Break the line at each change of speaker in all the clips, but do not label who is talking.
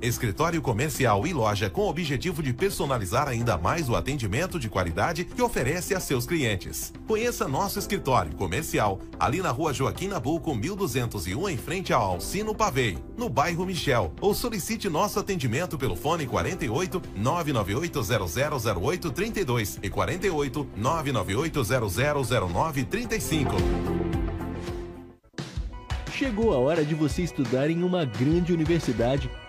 Escritório comercial e loja com o objetivo de personalizar ainda mais o atendimento de qualidade que oferece a seus clientes. Conheça nosso escritório comercial ali na rua Joaquim Nabuco, 1201, em frente ao Alcino Pavei, no bairro Michel. Ou solicite nosso atendimento pelo fone 48 998 0008 32 e 48 998 000935.
Chegou a hora de você estudar em uma grande universidade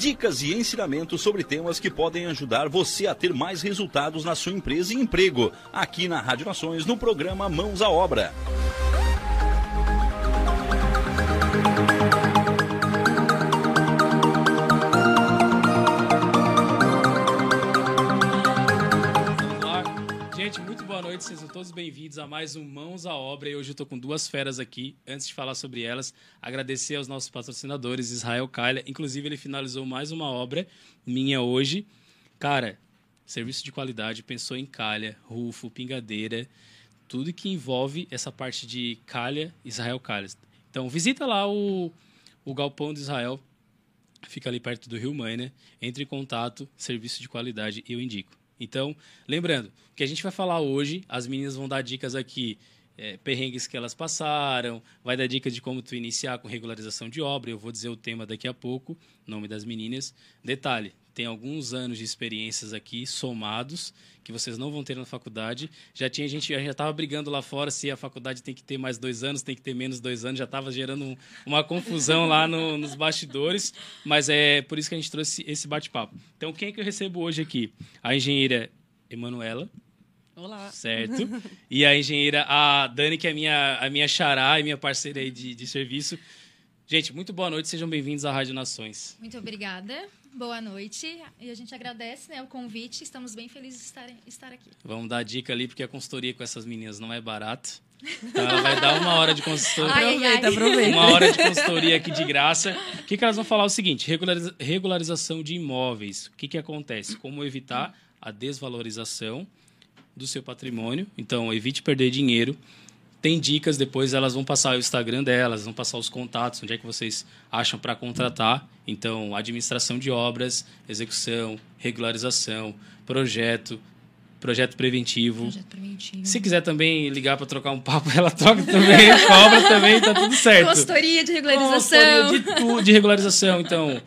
Dicas e ensinamentos sobre temas que podem ajudar você a ter mais resultados na sua empresa e emprego. Aqui na Rádio Nações, no programa Mãos à Obra.
Boa noite, sejam todos bem-vindos a mais um Mãos à Obra. E hoje eu estou com duas feras aqui. Antes de falar sobre elas, agradecer aos nossos patrocinadores, Israel Calha. Inclusive, ele finalizou mais uma obra minha hoje. Cara, serviço de qualidade, pensou em calha, rufo, pingadeira, tudo que envolve essa parte de calha, Israel Calha. Então, visita lá o, o Galpão de Israel, fica ali perto do Rio Mãe, né? Entre em contato, serviço de qualidade, eu indico. Então, lembrando, que a gente vai falar hoje, as meninas vão dar dicas aqui, é, perrengues que elas passaram, vai dar dicas de como tu iniciar com regularização de obra, eu vou dizer o tema daqui a pouco, nome das meninas. Detalhe, tem alguns anos de experiências aqui somados que vocês não vão ter na faculdade. Já tinha gente, já estava brigando lá fora se a faculdade tem que ter mais dois anos, tem que ter menos dois anos. Já estava gerando um, uma confusão lá no, nos bastidores. Mas é por isso que a gente trouxe esse bate-papo. Então, quem é que eu recebo hoje aqui? A engenheira Emanuela.
Olá.
Certo. E a engenheira, a Dani, que é a minha, a minha xará e minha parceira aí de, de serviço. Gente, muito boa noite, sejam bem-vindos à Rádio Nações.
Muito obrigada. Boa noite. E a gente agradece né, o convite. Estamos bem felizes de estar, estar aqui.
Vamos dar dica ali, porque a consultoria com essas meninas não é barata. Então ela vai dar uma hora de consultoria.
aproveita, aproveita.
Uma hora de consultoria aqui de graça. O que, que elas vão falar? É o seguinte: regulariza regularização de imóveis. O que, que acontece? Como evitar a desvalorização do seu patrimônio. Então, evite perder dinheiro tem dicas, depois elas vão passar o Instagram delas, vão passar os contatos, onde é que vocês acham para contratar. Então, administração de obras, execução, regularização, projeto, projeto preventivo.
Projeto preventivo.
Se quiser também ligar para trocar um papo, ela troca também, cobra também, tá tudo certo.
Consultoria de regularização.
Consultoria de, de regularização. Então,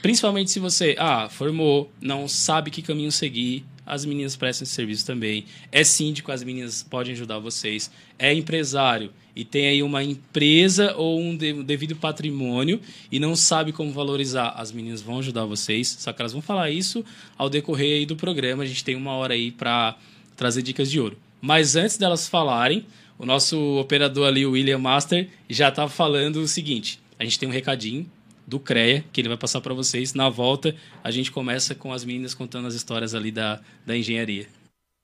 principalmente se você, ah, formou, não sabe que caminho seguir, as meninas prestam esse serviço também. É síndico, as meninas podem ajudar vocês. É empresário e tem aí uma empresa ou um devido patrimônio e não sabe como valorizar, as meninas vão ajudar vocês. Só que elas vão falar isso ao decorrer aí do programa. A gente tem uma hora aí para trazer dicas de ouro. Mas antes delas falarem, o nosso operador ali, o William Master, já estava falando o seguinte: a gente tem um recadinho do CREA que ele vai passar para vocês. Na volta, a gente começa com as meninas contando as histórias ali da, da engenharia.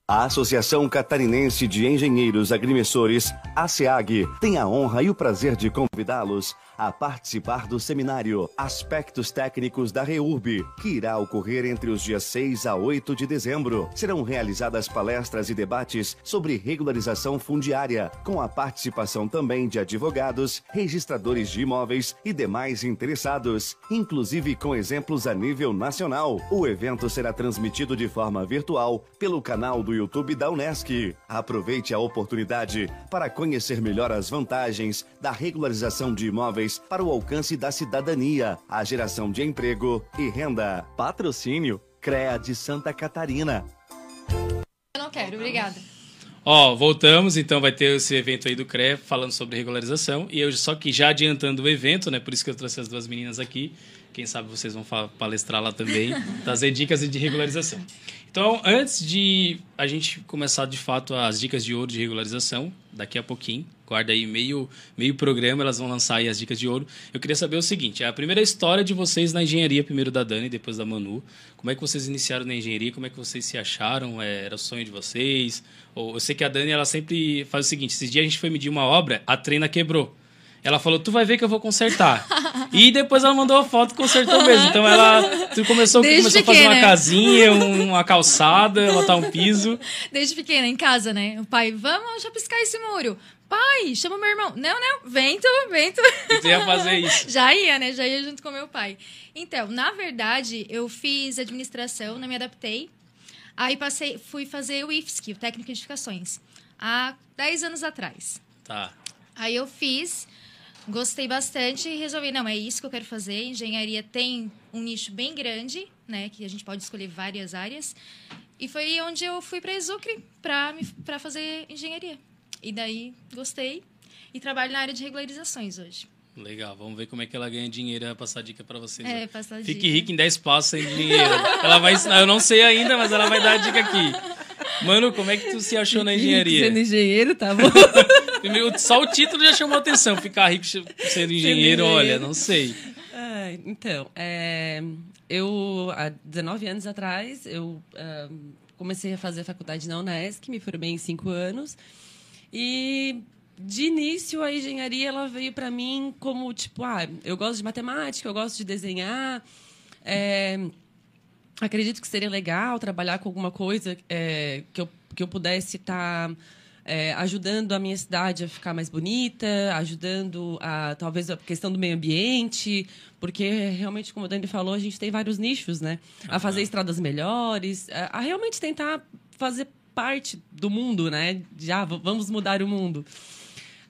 A Associação Catarinense de Engenheiros Agrimensores, ASEAG, tem a honra e o prazer de convidá-los a participar do seminário Aspectos Técnicos da REURB, que irá ocorrer entre os dias 6 a 8 de dezembro. Serão realizadas palestras e debates sobre regularização fundiária, com a participação também de advogados, registradores de imóveis e demais interessados, inclusive com exemplos a nível nacional. O evento será transmitido de forma virtual pelo canal do YouTube da Unesc. Aproveite a oportunidade para conhecer melhor as vantagens da regularização de imóveis para o alcance da cidadania, a geração de emprego e renda. Patrocínio CREA de Santa Catarina.
Eu não quero, obrigada.
Ó, voltamos, então vai ter esse evento aí do CREA falando sobre regularização. E eu só que já adiantando o evento, né? Por isso que eu trouxe as duas meninas aqui. Quem sabe vocês vão palestrar lá também, trazer dicas de regularização. Então, antes de a gente começar de fato as dicas de ouro de regularização, daqui a pouquinho, guarda aí meio, meio programa, elas vão lançar aí as dicas de ouro. Eu queria saber o seguinte: a primeira história de vocês na engenharia, primeiro da Dani, depois da Manu. Como é que vocês iniciaram na engenharia? Como é que vocês se acharam? É, era o sonho de vocês? Eu sei que a Dani ela sempre faz o seguinte: esses dias a gente foi medir uma obra, a treina quebrou. Ela falou, tu vai ver que eu vou consertar. e depois ela mandou a foto e consertou mesmo. Então ela tu começou, começou a fazer uma casinha, uma calçada, botar um piso.
Desde pequena, em casa, né? O pai, vamos chapiscar esse muro. Pai, chama meu irmão. Não, não, vento, vento.
E tu ia fazer isso?
Já ia, né? Já ia junto com meu pai. Então, na verdade, eu fiz administração, não me adaptei. Aí passei, fui fazer o IFSC, o técnico de edificações, há 10 anos atrás.
Tá.
Aí eu fiz, Gostei bastante e resolvi, não, é isso que eu quero fazer. Engenharia tem um nicho bem grande, né, que a gente pode escolher várias áreas. E foi onde eu fui para Exucre para fazer engenharia. E daí gostei e trabalho na área de regularizações hoje.
Legal, vamos ver como é que ela ganha dinheiro. Vai passar dica para vocês.
É, passar
Fique
dica.
rica em 10 passos sem dinheiro. ela vai ensinar, eu não sei ainda, mas ela vai dar a dica aqui. Mano, como é que tu se achou na engenharia?
Sendo engenheiro, tá bom.
Só o título já chamou a atenção. Ficar rico sendo engenheiro, olha, não sei.
Ah, então, é, eu, há 19 anos atrás, eu uh, comecei a fazer faculdade na Unesc, me formei em cinco anos. E de início a engenharia ela veio para mim como tipo, ah, eu gosto de matemática, eu gosto de desenhar. É, acredito que seria legal trabalhar com alguma coisa é, que, eu, que eu pudesse estar tá, é, ajudando a minha cidade a ficar mais bonita, ajudando a talvez a questão do meio ambiente, porque realmente, como o Dani falou, a gente tem vários nichos, né? A fazer estradas melhores, a, a realmente tentar fazer parte do mundo, né? Já vamos mudar o mundo.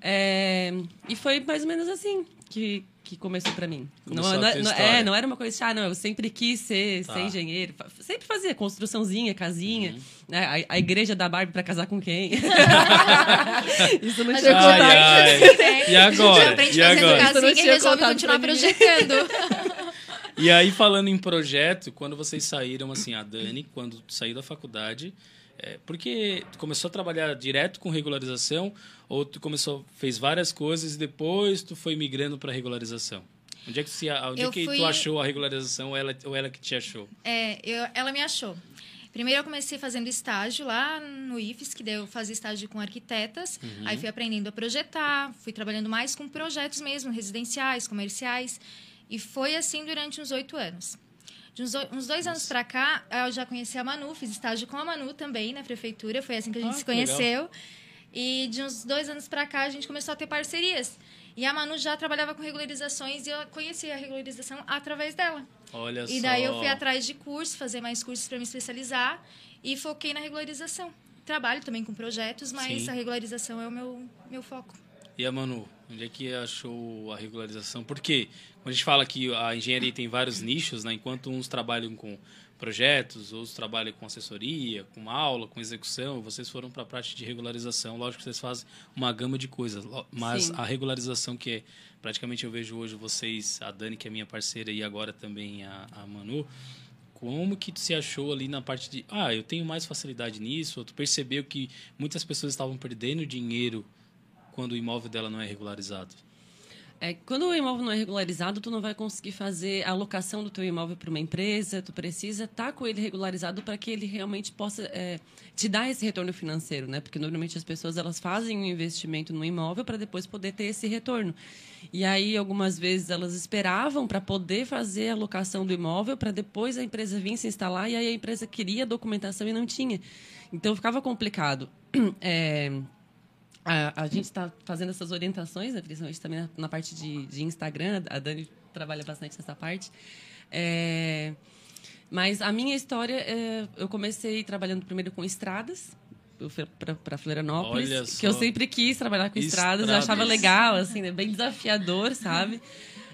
É, e foi mais ou menos assim que, que começou para mim.
Não,
não, não, é, não era uma coisa, ah, não, eu sempre quis ser,
Tá.
ser engenheiro. Sempre fazia construçãozinha, casinha.
Uhum.
né? A, a igreja da Barbie para casar com quem? Isso não tinha
Ai, ai.
assim,
E agora?
A gente aprende
E agora?
Isso não
e
tinha
resolve continuar projetando.
E aí, falando em projeto, quando vocês saíram, assim, a Dani, quando saiu da faculdade, é, porque tu começou a trabalhar direto com regularização ou tu começou, fez várias coisas e depois tu foi migrando para regularização? Onde é que, se, onde é que
fui-
tu achou a regularização ou ela, ou ela que te achou?
É, eu- ela me achou. Primeiro eu comecei fazendo estágio lá no IFES, que daí eu fazia estágio com arquitetas. Aí fui aprendendo a projetar, fui trabalhando mais com projetos mesmo, residenciais, comerciais. E foi assim durante uns oito anos. De uns, uns dois anos para cá, eu já conheci a Manu, fiz estágio com a Manu também na prefeitura. Foi assim que a gente
Ah,
se
que legal.
conheceu. E de uns dois anos para cá, a gente começou a ter parcerias. E a Manu já trabalhava com regularizações e eu conheci a regularização através dela.
Olha só.
E daí eu fui atrás de curso, fazer mais cursos para me especializar e foquei na regularização. Trabalho também com projetos, mas
Sim.
a regularização é o meu, meu foco.
E a Manu, onde é que achou a regularização? Porque quando a gente fala que a engenharia tem vários nichos, né? enquanto uns trabalham com projetos, outros trabalham com assessoria, com aula, com execução, vocês foram para a parte de regularização. Lógico que vocês fazem uma gama de coisas, mas
Sim.
a regularização que é, praticamente eu vejo hoje vocês, a Dani, que é minha parceira, e agora também a, a Manu, como que tu se achou ali na parte de, ah, eu tenho mais facilidade nisso, ou tu percebeu que muitas pessoas estavam perdendo dinheiro quando o imóvel dela não é regularizado?
É, quando o imóvel não é regularizado, tu não vai conseguir fazer a alocação do teu imóvel para uma empresa. Tu precisa estar tá com ele regularizado para que ele realmente possa é, te dar esse retorno financeiro, né? Porque normalmente as pessoas elas fazem um investimento no imóvel para depois poder ter esse retorno. E aí algumas vezes elas esperavam para poder fazer a alocação do imóvel para depois a empresa vir se instalar e aí a empresa queria a documentação e não tinha. Então ficava complicado. É, a, a gente está fazendo essas orientações, né, principalmente também na, na parte de, de, Instagram. A Dani trabalha bastante nessa parte. É, mas a minha história, é, eu comecei trabalhando primeiro com estradas para Florianópolis, que eu sempre quis trabalhar com estradas, estradas eu achava legal, assim, né, bem desafiador, sabe?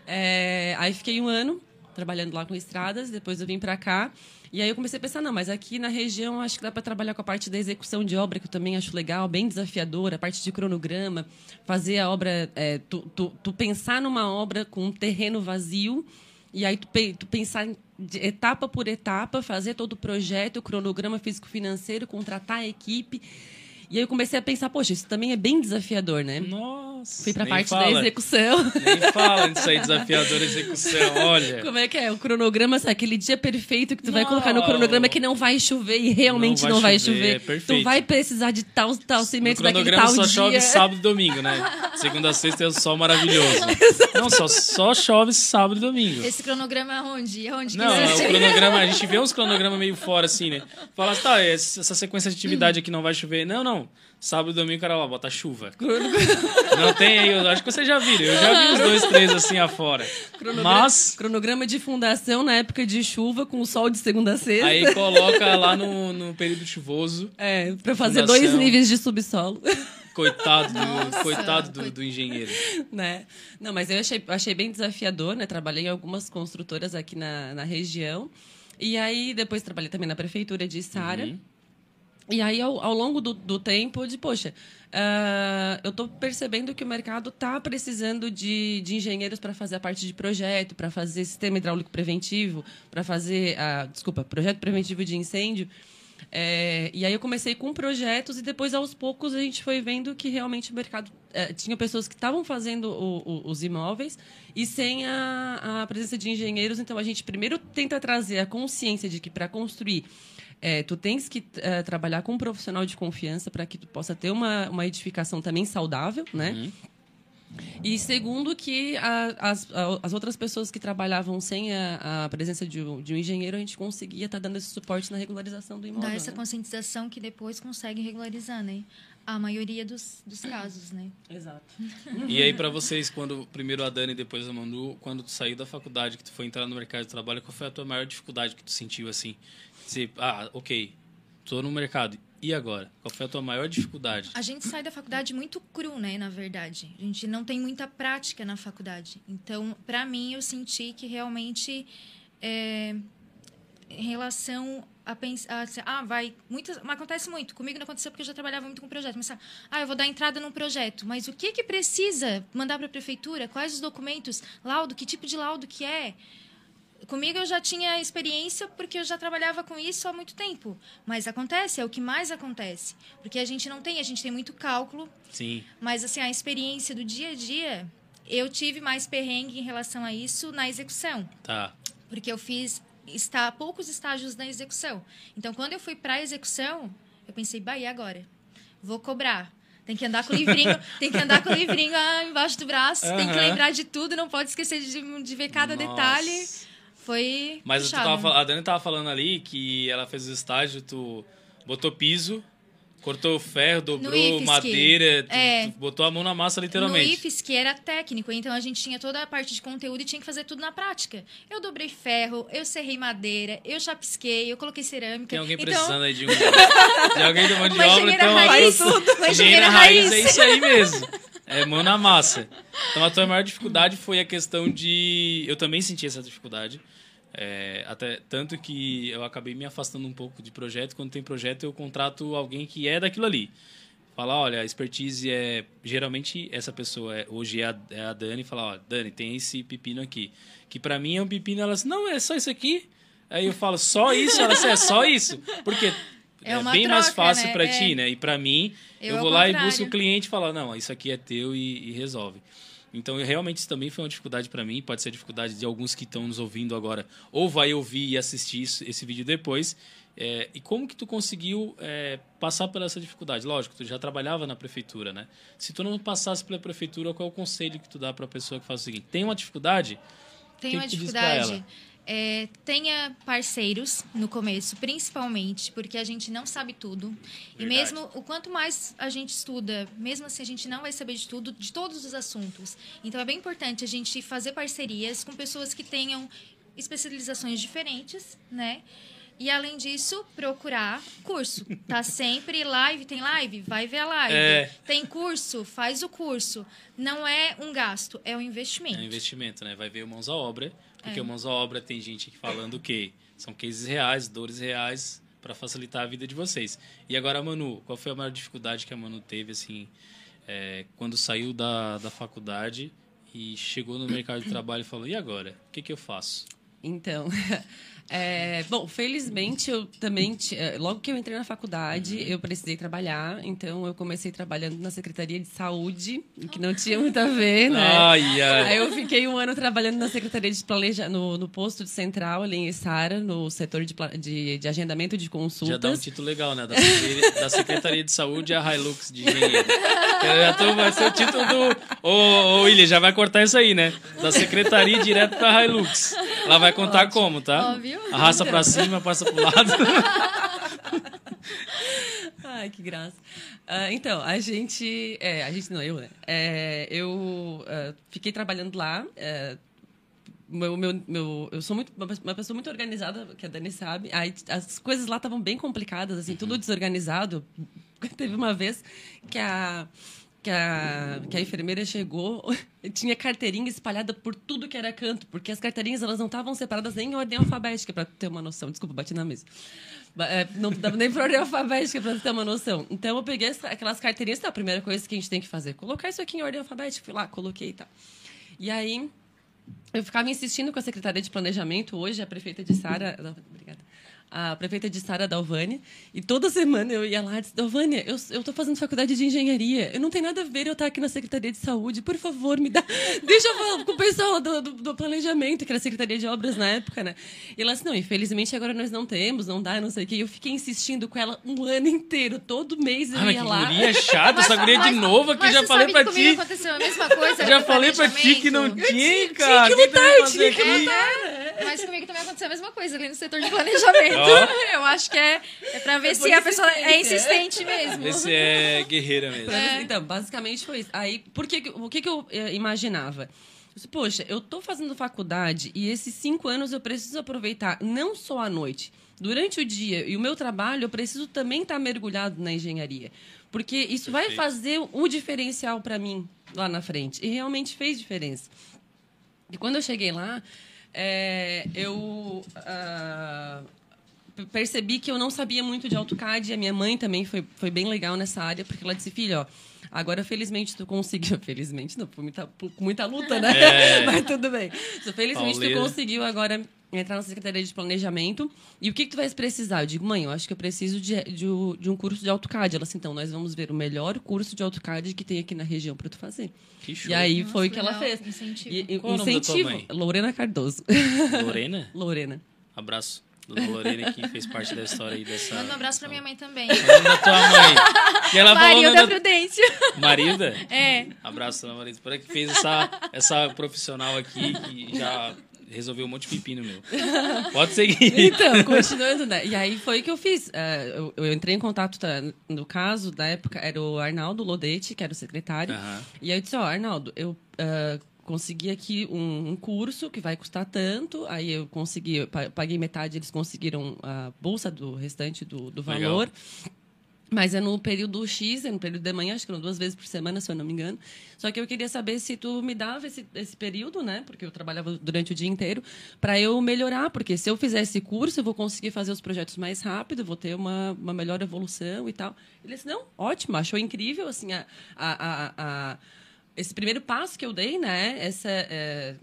É, aí fiquei um ano trabalhando lá com estradas, depois eu vim para cá. E aí eu comecei a pensar, não, mas aqui na região acho que dá para trabalhar com a parte da execução de obra, que eu também acho legal, bem desafiadora, a parte de cronograma, fazer a obra, é, tu, tu, tu, pensar numa obra com um terreno vazio, e aí tu, tu pensar etapa por etapa, fazer todo o projeto, o cronograma físico-financeiro, contratar a equipe. E aí eu comecei a pensar, poxa, isso também é bem desafiador, né?
Nossa.
Fui pra parte fala. da execução.
Nem fala disso aí, desafiador execução, olha.
Como é que é? O cronograma, sabe? Aquele dia perfeito que tu não. vai colocar no cronograma que não vai chover e realmente não vai, não vai chover. chover.
É
tu vai precisar de tal, tal cimento
daquele
tal
só
dia.
chove sábado e domingo, né? Segunda a sexta é o sol maravilhoso. não, só, só chove sábado e domingo.
Esse cronograma é onde? Onde
não, é o cronograma, a gente vê uns cronogramas meio fora assim, né? Fala assim, tá, essa sequência de atividade aqui não vai chover. Não, não. Sábado e domingo, o cara lá, bota chuva. Não tem aí, eu acho que vocês já viram. Eu já vi os dois, três assim afora.
Cronograma,
Mas.
Cronograma de fundação na época de chuva, com o sol de segunda a sexta.
Aí coloca lá no, no período chuvoso.
É, pra fazer fundação. dois níveis de subsolo.
Coitado do, Nossa, coitado do, do, engenheiro.
Né? Não, mas eu achei, achei bem desafiador, né? Trabalhei em algumas construtoras aqui na, na região. E aí, depois trabalhei também na prefeitura de Sara. Uhum. E aí, ao, ao longo do, do, tempo, de poxa, uh, eu estou percebendo que o mercado está precisando de, de engenheiros para fazer a parte de projeto, para fazer sistema hidráulico preventivo, para fazer, uh, desculpa, projeto preventivo de incêndio. É, e aí eu comecei com projetos e depois, aos poucos, a gente foi vendo que realmente o mercado... É, tinha pessoas que estavam fazendo o, o, os imóveis e sem a, a presença de engenheiros. Então, a gente primeiro tenta trazer a consciência de que para construir é, tu tens que é, trabalhar com um profissional de confiança para que tu possa ter uma, uma edificação também saudável, né? Uhum. E segundo, que a, as, a, as outras pessoas que trabalhavam sem a, a presença de um, de um, engenheiro, a gente conseguia estar tá dando esse suporte na regularização do imóvel.
Dá essa né? conscientização que depois consegue regularizar, né? A maioria dos, dos casos, né?
Exato.
E aí, para vocês, quando primeiro a Dani e depois a Manu, quando tu saiu da faculdade, que tu foi entrar no mercado de trabalho, qual foi a tua maior dificuldade que tu sentiu, assim? Você, ah, ok, tô no mercado. E agora? Qual foi a tua maior dificuldade?
A gente sai da faculdade muito cru, né, na verdade. A gente não tem muita prática na faculdade. Então, para mim, eu senti que realmente, é, em relação a pensar, ah, vai, muitas, mas acontece muito. Comigo não aconteceu porque eu já trabalhava muito com projeto. Mas, ah, eu vou dar entrada num projeto, mas o que que precisa mandar para a prefeitura? Quais os documentos? Laudo? Que tipo de laudo que é? Comigo eu já tinha experiência porque eu já trabalhava com isso há muito tempo. Mas acontece, é o que mais acontece. Porque a gente não tem, a gente tem muito cálculo.
Sim.
Mas assim, a experiência do dia a dia, eu tive mais perrengue em relação a isso na execução.
Tá.
Porque eu fiz está poucos estágios na execução. Então, quando eu fui para a execução, eu pensei, bah, e agora? Vou cobrar. Tem que andar com o livrinho, tem que andar com o livrinho ah, embaixo do braço, uhum. tem que lembrar de tudo, não pode esquecer de, de ver cada Nossa. detalhe foi.
Mas tava, a Dani tava falando ali que ela fez o estágio, tu botou piso, cortou ferro, dobrou madeira, tu, é, tu botou a mão na massa literalmente.
No IFES, que era técnico, então a gente tinha toda a parte de conteúdo e tinha que fazer tudo na prática. Eu dobrei ferro, eu serrei madeira, eu chapisquei, eu coloquei cerâmica.
Tem alguém
então...
precisando aí de um. de alguém do mão de obra, então. Raiz, tudo. Uma engenheira raiz é isso aí mesmo. É mão na massa. Então a tua maior dificuldade foi a questão de. Eu também senti essa dificuldade é, até tanto que eu acabei me afastando um pouco de projeto. Quando tem projeto, eu contrato alguém que é daquilo ali. Falar, olha, a expertise é. Geralmente, essa pessoa é, hoje é a, é a Dani. Falar, ó, Dani, tem esse pepino aqui. Que para mim é um pepino. Ela não, é só isso aqui. Aí eu falo, só isso? Ela assim, é só isso? Porque
É
é, bem mais
troca,
fácil
né?
para
É.
ti, né? E para mim,
Eu
eu, vou lá e busco o cliente e falo, não, isso aqui é teu e, e resolve. Então, eu- realmente, isso também foi uma dificuldade para mim. Pode ser dificuldade de alguns que estão nos ouvindo agora. Ou vai ouvir e assistir isso- esse vídeo depois. É, e como que tu conseguiu é, passar por essa dificuldade? Lógico, tu já trabalhava na prefeitura, né? Se tu não passasse pela prefeitura, qual é o conselho que tu dá para a pessoa que faz o seguinte? Tem uma dificuldade?
Tem
Que
uma
que tu diz pra
dificuldade. É, tenha parceiros no começo, principalmente, porque a gente não sabe tudo. E
Verdade.
mesmo o quanto mais a gente estuda, mesmo assim a gente não vai saber de tudo, de todos os assuntos. Então é bem importante a gente fazer parcerias com pessoas que tenham especializações diferentes, né? E além disso, procurar curso. Tá sempre live, tem live, vai ver a live.
É.
Tem curso, faz o curso. Não é um gasto, é um
É
investimento.
um investimento, né? Vai ver Mãos à Obra, porque
É.
Mãos à Obra tem gente aqui falando o quê? São cases reais, dores reais, para facilitar a vida de vocês. E agora, Manu, qual foi a maior dificuldade que a Manu teve, assim, é, quando saiu da, da faculdade e chegou no mercado de trabalho e falou, e agora? O que, que eu faço?
Então, é, bom, felizmente eu também, eh, logo que eu entrei na faculdade, eu precisei trabalhar, então eu comecei trabalhando na Secretaria de Saúde, o que não tinha muito a ver, né?
Ai, ai.
Aí eu fiquei um ano trabalhando na Secretaria de Planeja no, no posto de central, ali em Sara, no setor de, de, de agendamento de consultas.
Já dá um título legal, né? Da Secretaria, da Secretaria de Saúde à Hilux de Engenheiro. Já tô, vai ser o título do. Ô, ô, William, já vai cortar isso aí, né? Da Secretaria direto pra Hilux. Ela vai contar como, tá?
Óbvio.
Arrasta pra cima, passa pro lado.
Ai, que graça. Ah, então, a gente. É, a gente não, eu, né? É, eu ah, fiquei trabalhando lá. é, meu, meu, meu, eu sou muito, uma pe- uma pessoa muito organizada, que a Dani sabe. Aí, as coisas lá estavam bem complicadas, assim, tudo desorganizado. Teve uma vez que a, que a, que a enfermeira chegou, tinha carteirinha espalhada por tudo que era canto, porque as carteirinhas elas não estavam separadas nem em ordem alfabética, para ter uma noção. Desculpa, bati na mesa. É, Não dava nem por ordem alfabética, para ter uma noção. Então, eu peguei essa- aquelas carteirinhas, tá, a primeira coisa que a gente tem que fazer, colocar isso aqui em ordem alfabética. Fui lá, coloquei e tal. E aí, eu ficava insistindo com a secretária de planejamento, hoje a prefeita de Sara. Obrigada. A prefeita de Sara Dalvani. E toda semana eu ia lá e disse: Dalvânia, eu, eu tô fazendo faculdade de engenharia. Eu não tem nada a ver eu estar aqui na Secretaria de Saúde. Por favor, me dá. Deixa eu falar com o pessoal do, do, do planejamento, que era a Secretaria de Obras na época, né? E ela disse: não, infelizmente agora nós não temos, não dá, não sei o quê. E eu fiquei insistindo com ela um ano inteiro. Todo mês eu
Ah,
ia
que
lá.
guria chata, essa guria de novo aqui, já falei pra ti.
aconteceu a mesma coisa.
Já falei pra ti que não tinha, cara. O que tu
lutar, tinha que lutar.
Mas comigo também aconteceu a mesma coisa ali no setor de planejamento.
Ó.
Eu acho que é, é pra ver se
por
a pessoa é
insistente,
insistente mesmo.
Vê se é guerreira mesmo.
Pra- Então, basicamente foi isso. Aí, por que, o que, que eu eh, imaginava? Eu disse, Poxa, eu tô fazendo faculdade e esses cinco anos eu preciso aproveitar não só à noite, durante o dia e o meu trabalho, eu preciso também estar mergulhado na engenharia. Porque isso vai
Perfeito.
fazer o diferencial para mim lá na frente. E realmente fez diferença. E quando eu cheguei lá, é, eu p- percebi que eu não sabia muito de AutoCAD. E a minha mãe também foi, foi bem legal nessa área, porque ela disse, filha, ó, agora felizmente tu conseguiu... Felizmente não, por muita, por muita luta, né?
É.
Mas tudo bem. Felizmente
Pauleira.
tu conseguiu agora entrar na Secretaria de Planejamento. E o que, que tu vais precisar? Eu digo, mãe, eu acho que eu preciso de, de, de um curso de AutoCAD. Ela assim, então, nós vamos ver o melhor curso de AutoCAD que tem aqui na região para tu fazer.
Que show.
E aí
Nossa,
foi o que ela fez.
Incentivo.
E- e-
Qual o nome da tua
incentivo.
mãe?
Lorena Cardoso.
Lorena?
Lorena.
Abraço. Dona Lorena, que fez parte da história aí dessa.
Manda um abraço pra minha mãe também.
O nome da tua mãe. E ela nome
da
da...
Prudência.
Marida?
É.
Abraço, dona Marida. Por que fez essa, essa profissional aqui que já resolveu um monte de pepino meu. Pode seguir.
Então, continuando, né? E aí foi o que eu fiz. É, eu, eu entrei em contato, tá, no caso, da época, era o Arnaldo Lodete, que era o secretário. E aí eu disse, ó, Arnaldo, eu ah, consegui aqui um, um curso que vai custar tanto. Aí eu consegui, eu pa- paguei metade, eles conseguiram a bolsa do restante do, do
Legal.
Mas é no período X, é no período de manhã, acho que eram duas vezes por semana, se eu não me engano. Só que eu queria saber se tu me dava esse, esse período, né? Porque eu trabalhava durante o dia inteiro, para eu melhorar. Porque se eu fizer esse curso, eu vou conseguir fazer os projetos mais rápido, vou ter uma, uma melhor evolução e tal. Ele disse, não, ótimo, achou incrível, assim, a, a, a, a- esse primeiro passo que eu dei, né? Essa, é,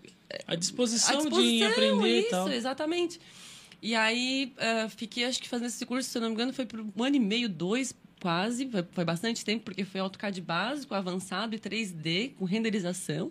A disposição,
a
de
disposição,
aprender
isso,
e tal.
exatamente. E aí, uh, fiquei, acho que fazendo esse curso, se eu não me engano, foi por um ano e meio, dois, quase. Foi, foi bastante tempo, porque foi AutoCAD básico, avançado e 3D, com renderização.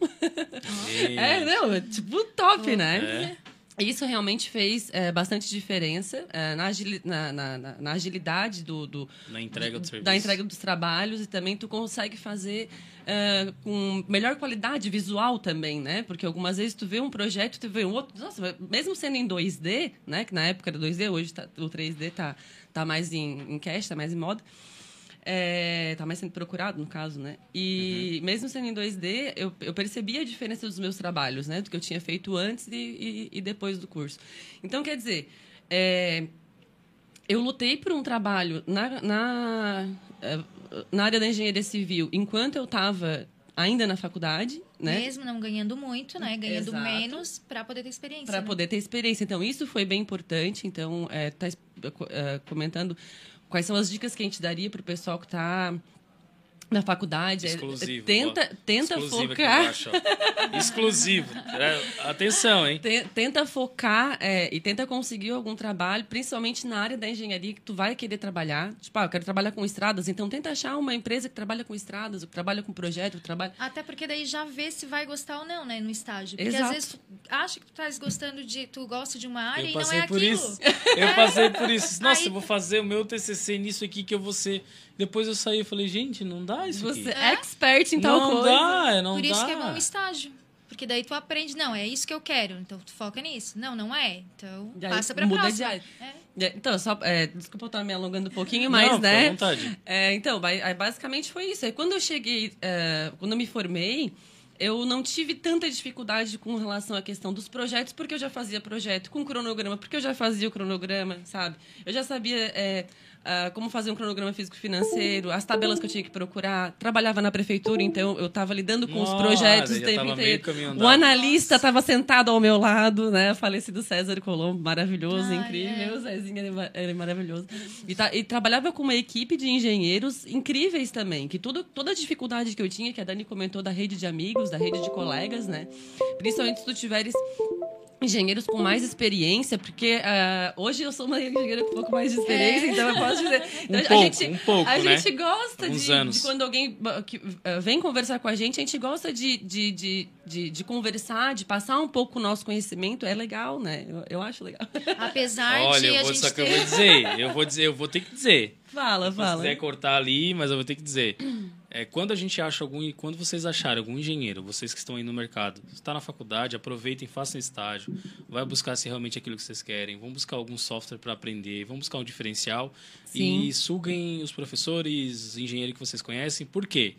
é, não, tipo, top, né?
É.
Isso realmente fez é, bastante diferença é, na, agili na, na, na, agilidade do, do,
entrega do
da entrega dos trabalhos e também tu consegue fazer é, com melhor qualidade visual também, né? Porque algumas vezes tu vê um projeto, tu vê um outro, nossa, mesmo sendo em 2D, né? Que na época era 2D, hoje tá, o 3D tá, tá mais em, em cash, tá mais em moda. É, tá mais sendo procurado, no caso, né? E uhum. mesmo sendo em 2D, eu, eu percebi a diferença dos meus trabalhos, né? Do que eu tinha feito antes e, e, e depois do curso. Então, quer dizer, é, eu lutei por um trabalho na, na, é, na área da engenharia civil enquanto eu estava ainda na faculdade, né?
Mesmo não ganhando muito, né? Ganhando Exato. menos para poder ter experiência.
Para
né?
poder ter experiência. Então, isso foi bem importante. Então, é, tá é, comentando Quais são as dicas que a gente daria para o pessoal que está na faculdade.
É, Exclusivo.
Tenta, tenta focar.
Exclusivo. É, atenção, hein?
Tenta focar é, e tenta conseguir algum trabalho, principalmente na área da engenharia que tu vai querer trabalhar. Tipo, ah, eu quero trabalhar com estradas, então tenta achar uma empresa que trabalha com estradas, que trabalha com projeto, que trabalha.
Até porque daí já vê se vai gostar ou não, né, no estágio. Porque
Exato.
às vezes tu acha que tu estás gostando de. Tu gosta de uma área
eu
e não é
por
aquilo.
Isso. Eu passei por isso. Nossa,
Aí...
eu vou fazer o meu TCC nisso aqui que eu vou ser. Depois eu saí e falei, gente, não dá isso
Você
aqui.
é expert em tal
não
coisa.
Dá, não
Por isso
dá.
que é bom estágio. Porque daí tu aprende, não, é isso que eu quero, então tu foca nisso. Não, não é. Então
E aí
passa pra
muda
próxima.
de área.
É.
É, Então, só, é, desculpa eu estar me alongando um pouquinho, mas,
não,
né?
Vontade.
É, então, basicamente foi isso. Aí quando eu cheguei, é, quando eu me formei, eu não tive tanta dificuldade com relação à questão dos projetos, porque eu já fazia projeto com cronograma, porque eu já fazia o cronograma, sabe? Eu já sabia é, ah, como fazer um cronograma físico-financeiro, as tabelas que eu tinha que procurar. Trabalhava na prefeitura, então eu estava lidando com os
Nossa,
projetos o tempo inteiro. O analista estava sentado ao meu lado, né? Falecido César Colombo, maravilhoso,
Ai,
incrível.
é.
O Zezinho, ele, é ele é maravilhoso. E, tá- e trabalhava com uma equipe de engenheiros incríveis também. Que tudo, toda a dificuldade que eu tinha, que a Dani comentou da rede de amigos, da rede de colegas, né? Principalmente se tu tiveres engenheiros com mais experiência, porque ah, hoje eu sou uma engenheira com um pouco mais de experiência, então eu posso dizer. Então, a
pouco,
gente,
um pouco,
a
né?
gente gosta de,
anos.
de quando alguém que, ah, vem conversar com a gente, a gente gosta de, de, de, de, de conversar, de passar um pouco o nosso conhecimento. É legal, né? Eu, eu acho legal.
Apesar
Olha,
de
eu
a
vou, só que eu
ter...
vou dizer, eu vou dizer, eu vou ter que dizer.
Fala,
Se
fala.
quiser cortar ali, mas eu vou ter que dizer. É, quando a gente acha algum, quando vocês acharem algum engenheiro, vocês que estão aí no mercado, está na faculdade, aproveitem, façam estágio, vai buscar se realmente é aquilo que vocês querem, vão buscar algum software para aprender, vão buscar um diferencial
Sim.
e suguem os professores, engenheiros que vocês conhecem. Por quê?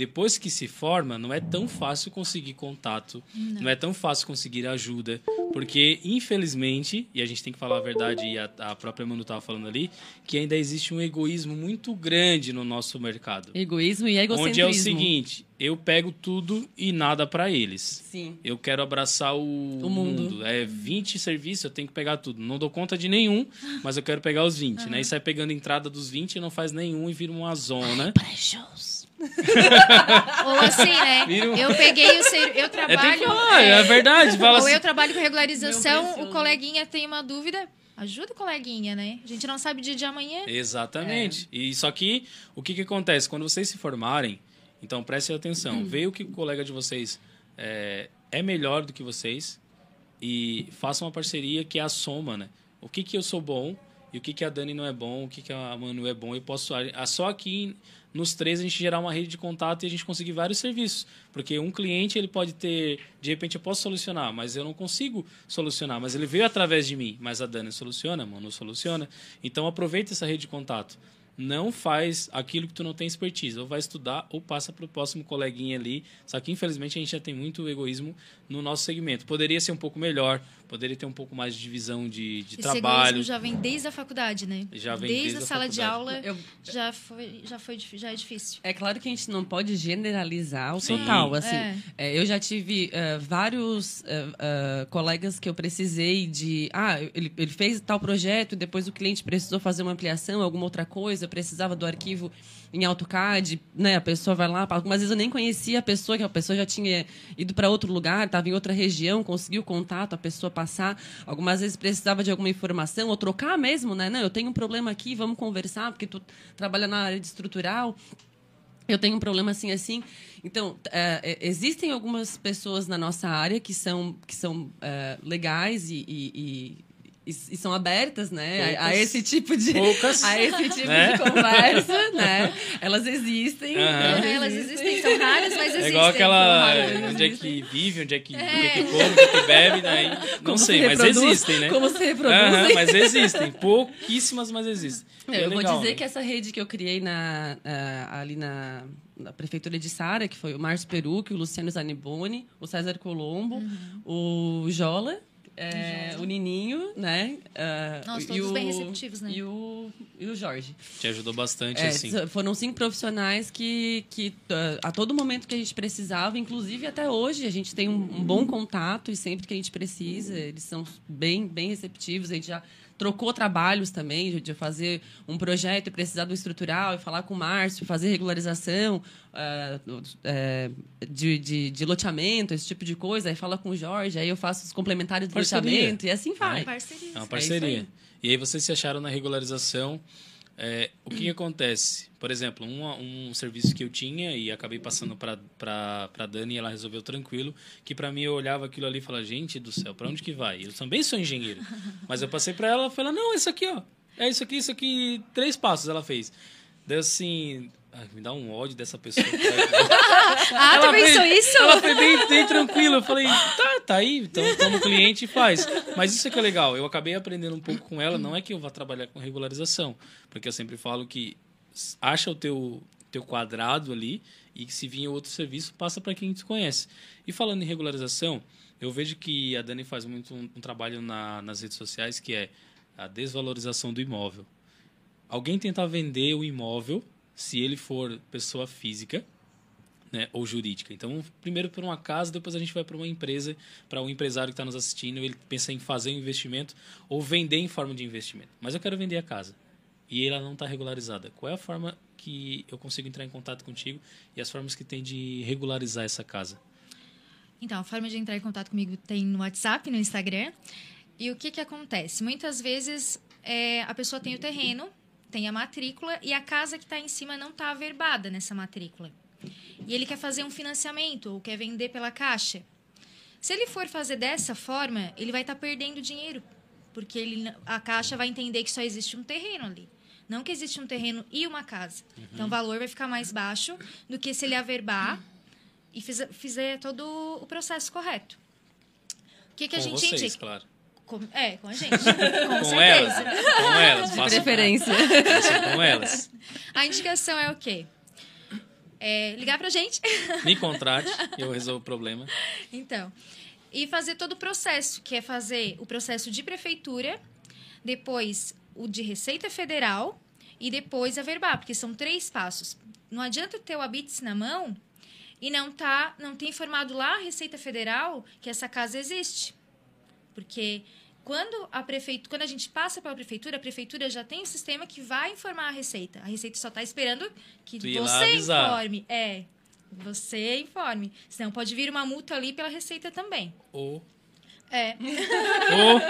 Depois que se forma, não é tão fácil conseguir contato, não, é tão fácil conseguir ajuda, porque infelizmente, e a gente tem que falar a verdade, e a, a própria Manu estava falando ali, que ainda existe um egoísmo muito grande no nosso mercado.
Egoísmo e egocentrismo.
Onde é o seguinte, eu pego tudo e nada para eles.
Sim.
Eu quero abraçar o,
O mundo.
É 20 serviços, eu tenho que pegar tudo. Não dou conta de nenhum, mas eu quero pegar os 20, né? E sai pegando a entrada dos 20 e não faz nenhum e vira uma zona.
Ou assim, né?
Um-
Eu peguei o ser... Eu
É,
trabalho...
que falar, é, verdade. Fala
Ou
assim.
eu trabalho com regularização, o coleguinha tem uma dúvida, ajuda o coleguinha, né? A gente não sabe o dia de amanhã.
Exatamente. E só que o que, que acontece? Quando vocês se formarem, então prestem atenção. Veja que o colega de vocês é, é melhor do que vocês e façam uma parceria que é a soma, né? O que, que eu sou bom e o que, que a Dani não é bom, o que, que a Manu é bom. Eu posso só aqui nos três a gente gerar uma rede de contato e a gente conseguir vários serviços. Porque um cliente ele pode ter, de repente eu posso solucionar, mas eu não consigo solucionar, mas ele veio através de mim, mas a Dani soluciona, a Manu soluciona. Então aproveita essa rede de contato. Não faz aquilo que tu não tem expertise, ou vai estudar ou passa para o próximo coleguinha ali. Só que infelizmente a gente já tem muito egoísmo no nosso segmento. Poderia ser um pouco melhor, poderia ter um pouco mais de divisão de, de
Esse
trabalho.
já vem desde a faculdade, né?
Já vem
desde,
desde
a
a
sala de aula
Eu-
já foi, já foi, já é difícil.
É claro que a gente não pode generalizar o
Sim.
total. Assim,
É.
É, eu já tive eh, vários eh, eh, colegas que eu precisei de. Ah, ele, ele fez tal projeto, depois o cliente precisou fazer uma ampliação, alguma outra coisa, precisava do arquivo em AutoCAD, né? A pessoa vai lá, algumas vezes eu nem conhecia a pessoa, que a pessoa já tinha ido para outro lugar, estava em outra região, conseguiu contato, a pessoa passar. Algumas vezes precisava de alguma informação, ou trocar mesmo, né? Não, eu tenho um problema aqui, vamos conversar, porque tu trabalha na área de estrutural eu tenho um problema assim assim então é, existem algumas pessoas na nossa área que são que são é, legais e, e, e, e, são abertas, né, a, a, esse tipo de
Poucas,
a esse tipo né? de conversa, né? Elas existem,
uhum. elas, elas existem, são raras, mas existem.
É igual aquela onde é que vive, onde é que, é. onde é que come, onde é que bebe, daí não Como sei, mas existem, né?
Como se reproduzem?
Uhum, mas existem, pouquíssimas, mas existem.
Eu,
é
eu
legal,
vou dizer
né?
que essa rede que eu criei na, uh, ali na, na, prefeitura de Sara, que foi o Márcio Perucci, o Luciano Zaniboni, o César Colombo, uhum. o Jola, é, o Nininho, né?
Uh, Nossa, todos
o,
bem receptivos, né?
E o, e o Jorge.
Te ajudou bastante,
é,
assim.
Foram cinco profissionais que, que uh, a todo momento que a gente precisava, inclusive até hoje, a gente tem um, um bom contato e sempre que a gente precisa, eles são bem, bem receptivos. A gente já trocou trabalhos também, de fazer um projeto e precisar do estrutural, e falar com o Márcio, fazer regularização uh, uh, de, de, de, loteamento, esse tipo de coisa. Aí fala com o Jorge, aí eu faço os complementares do parceria. loteamento, e assim vai. É,
parceria.
é uma parceria. É e aí vocês se acharam na regularização é, o que, acontece? Por exemplo, um, um serviço que eu tinha e acabei passando para a Dani e ela resolveu tranquilo, que para mim eu olhava aquilo ali e falava, gente do céu, para onde que vai? Eu também sou engenheiro. Mas eu passei para ela e falei, não, isso aqui, ó. É isso aqui, isso aqui, três passos ela fez. Daí assim, Ai, me dá um ódio dessa pessoa.
ah, ela tu pensou isso?
Ela foi bem, bem tranquila. Eu falei, tá, tá aí, então como cliente faz. Mas isso é que é legal. Eu acabei aprendendo um pouco com ela. Não é que eu vá trabalhar com regularização, porque eu sempre falo que acha o teu, teu quadrado ali e que se vir outro serviço, passa para quem te conhece. E falando em regularização, eu vejo que a Dani faz muito um, um trabalho na, nas redes sociais que é a desvalorização do imóvel. Alguém tentar vender o imóvel se ele for pessoa física né, ou jurídica. Então, primeiro por uma casa, depois a gente vai para uma empresa, para um empresário que está nos assistindo, ele pensa em fazer um investimento ou vender em forma de investimento. Mas eu quero vender a casa e ela não está regularizada. Qual é a forma que eu consigo entrar em contato contigo e as formas que tem de regularizar essa casa?
Então, a forma de entrar em contato comigo tem no WhatsApp, no Instagram. E o que, que acontece? Muitas vezes é, a pessoa tem o terreno tem a matrícula e a casa que está em cima não está averbada nessa matrícula. E ele quer fazer um financiamento ou quer vender pela caixa. Se ele for fazer dessa forma, ele vai estar tá perdendo dinheiro, porque ele, a caixa vai entender que só existe um terreno ali. Não que existe um terreno e uma casa. Uhum. Então o valor vai ficar mais baixo do que se ele averbar e fizer, fizer todo o processo correto. O que, que
Com
a gente
vocês,
indica?
claro.
Com, é, com a gente. Com,
com elas. Com elas.
De preferência.
com elas.
A indicação é o quê? É ligar pra gente.
Me contrate eu resolvo o problema.
Então, e fazer todo o processo, que é fazer o processo de prefeitura, depois o de Receita Federal e depois a verbar, porque são três passos. Não adianta ter o habits na mão e não tá, não ter informado lá a Receita Federal que essa casa existe. Porque quando a prefeitura, quando a gente passa para a prefeitura, a prefeitura já tem um sistema que vai informar a Receita. A Receita só está esperando que você informe. É, você informe. Senão pode vir uma multa ali pela Receita também.
Ou.
É.
Ou.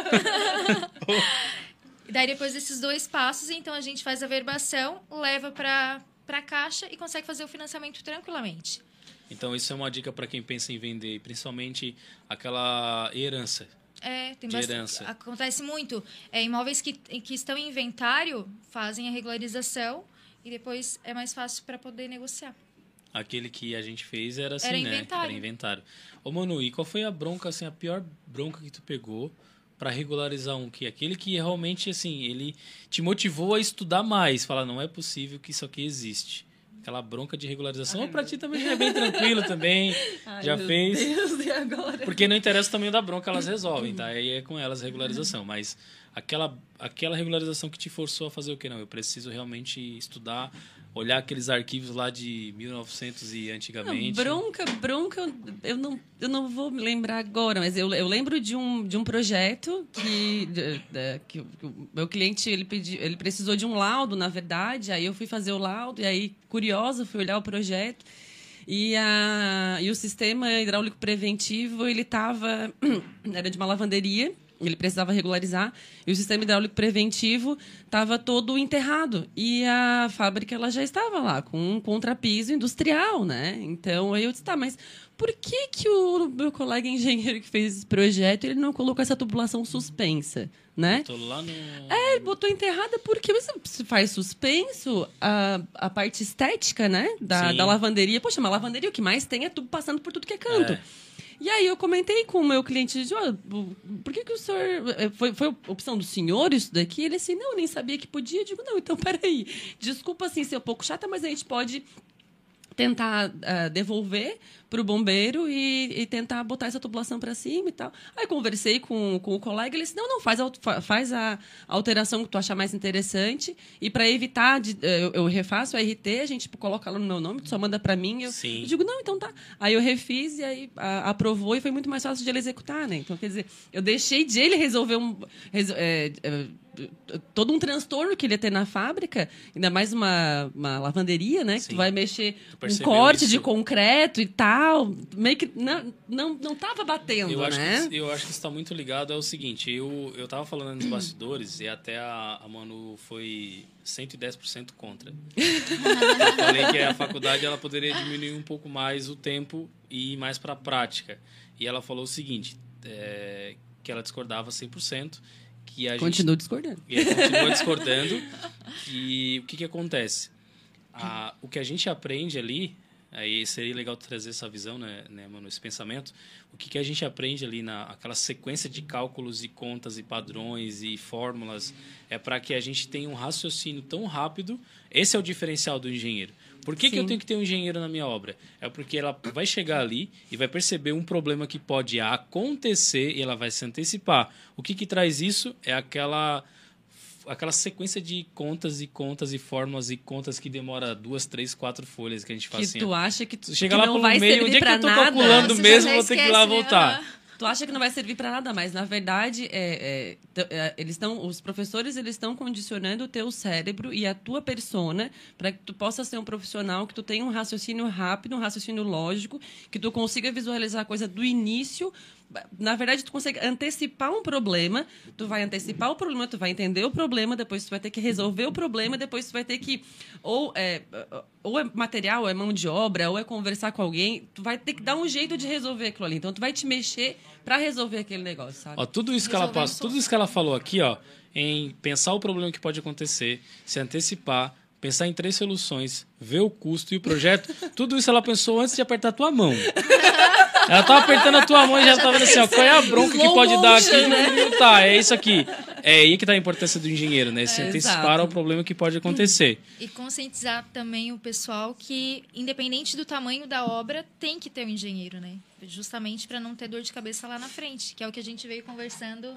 E daí, depois desses dois passos, então a gente faz a verbação, leva para a caixa e consegue fazer o financiamento tranquilamente.
Então, isso é uma dica para quem pensa em vender, principalmente aquela herança
é, tem bastante.
herança.
Acontece muito. É, imóveis que, que estão em inventário fazem a regularização e depois é mais fácil para poder negociar.
Aquele que a gente fez era assim,
Era
né?
inventário.
Era inventário. Ô, Manu, e qual foi a bronca, assim, a pior bronca que tu pegou para regularizar um que aquele que realmente assim, ele te motivou a estudar mais, falar não é possível que isso aqui existe. Aquela bronca de regularização,
Ai,
para ti também já é bem tranquilo também.
Ai,
já fez.
Deus?
Porque não interessa o tamanho da bronca, elas resolvem, tá? Aí é com elas a regularização. Mas aquela, aquela regularização que te forçou a fazer o que? Não, eu preciso realmente estudar, olhar aqueles arquivos lá de 1900 e antigamente.
Não, bronca, bronca, eu, eu, não, eu não vou me lembrar agora, mas eu, eu lembro de um, de um projeto que, de, de, que, que o meu cliente ele, pediu, ele precisou de um laudo, na verdade, aí eu fui fazer o laudo, e aí, curiosa, fui olhar o projeto. E, a, e o sistema hidráulico preventivo, ele estava. Era de uma lavanderia ele precisava regularizar e o sistema hidráulico preventivo estava todo enterrado e a fábrica ela já estava lá com um contrapiso industrial, né? Então aí eu disse, tá, mas por que que o meu colega engenheiro que fez esse projeto ele não colocou essa tubulação suspensa, né?
No...
É, ele botou enterrada porque se faz suspenso a, a parte estética, né? Da, da lavanderia. Poxa, uma lavanderia o que mais tem é tubo passando por tudo que é canto. É. E aí eu comentei com o meu cliente, por que, que o senhor. Eh, foi, foi opção do senhor isso daqui? Ele assim, não, nem sabia que podia. Eu digo, não, então peraí. Desculpa assim ser um pouco chata, mas a gente pode tentar uh, devolver para o bombeiro e, e, tentar botar essa tubulação para cima e tal. Aí conversei com, com o colega, ele disse, não, não, faz a, faz a alteração que tu achar mais interessante e para evitar, de, eh, eu, eu, refaço o RT, a gente tipo, coloca lá no meu nome, tu só manda para mim, eu, eu, digo, não, então tá. Aí eu refiz e aí a, aprovou e foi muito mais fácil de ele executar, né? Então, quer dizer, eu deixei de ele resolver um... é, é, todo um transtorno que ele ia ter na fábrica, ainda mais uma, uma lavanderia, né? Sim. Que tu vai mexer um corte isso? de concreto e tal. Meio que não, não, não tava batendo,
eu
né?
Acho que, eu acho que está muito ligado ao seguinte, eu, eu tava falando nos bastidores e até a, a Manu foi 110% contra. eu falei que a faculdade ela poderia diminuir um pouco mais o tempo e ir mais para a prática. E ela falou o seguinte, é, que ela discordava 100% que a
continua gente... discordando.
E continua discordando. e o que, que acontece? A, o que a gente aprende ali, aí seria legal trazer essa visão, né, né mano, esse pensamento. O que, que a gente aprende ali na aquela sequência de cálculos e contas e padrões e fórmulas é para que a gente tenha um raciocínio tão rápido. Esse é o diferencial do engenheiro. Por que, que eu tenho que ter um engenheiro na minha obra? É porque ela vai chegar ali e vai perceber um problema que pode acontecer e ela vai se antecipar. O que, que traz isso? É aquela aquela sequência de contas e contas e fórmulas e contas que demora duas, três, quatro folhas que a gente faz
que
assim.
tu acha que tu
chega
que
lá
não
pelo meio, onde é que eu tô nada? calculando mesmo, vou ter que ir lá voltar. Né?
Tu acha que não vai servir para nada, mas na verdade é, é, é eles estão, os professores eles estão condicionando o teu cérebro e a tua persona para que tu possa ser um profissional que tu tenha um raciocínio rápido, um raciocínio lógico, que tu consiga visualizar a coisa do início na verdade, tu consegue antecipar um problema, tu vai antecipar o problema, tu vai entender o problema, depois tu vai ter que resolver o problema, depois tu vai ter que ou é, ou é material, ou é mão de obra, ou é conversar com alguém, tu vai ter que dar um jeito de resolver aquilo ali. Então tu vai te mexer para resolver aquele negócio, sabe?
Ó, tudo isso que ela passou, tudo isso que ela falou aqui, ó, em pensar o problema que pode acontecer, se antecipar, pensar em três soluções, ver o custo e o projeto, tudo isso ela pensou antes de apertar a tua mão. Ela tava apertando a tua mão e já tava assim, ó, qual é a bronca que pode dar aqui? Né? Tá, é isso aqui. É aí que tá a importância do engenheiro, né? Se é, antecipar ao problema que pode acontecer.
E conscientizar também o pessoal que, independente do tamanho da obra, tem que ter um engenheiro, né? Justamente para não ter dor de cabeça lá na frente, que é o que a gente veio conversando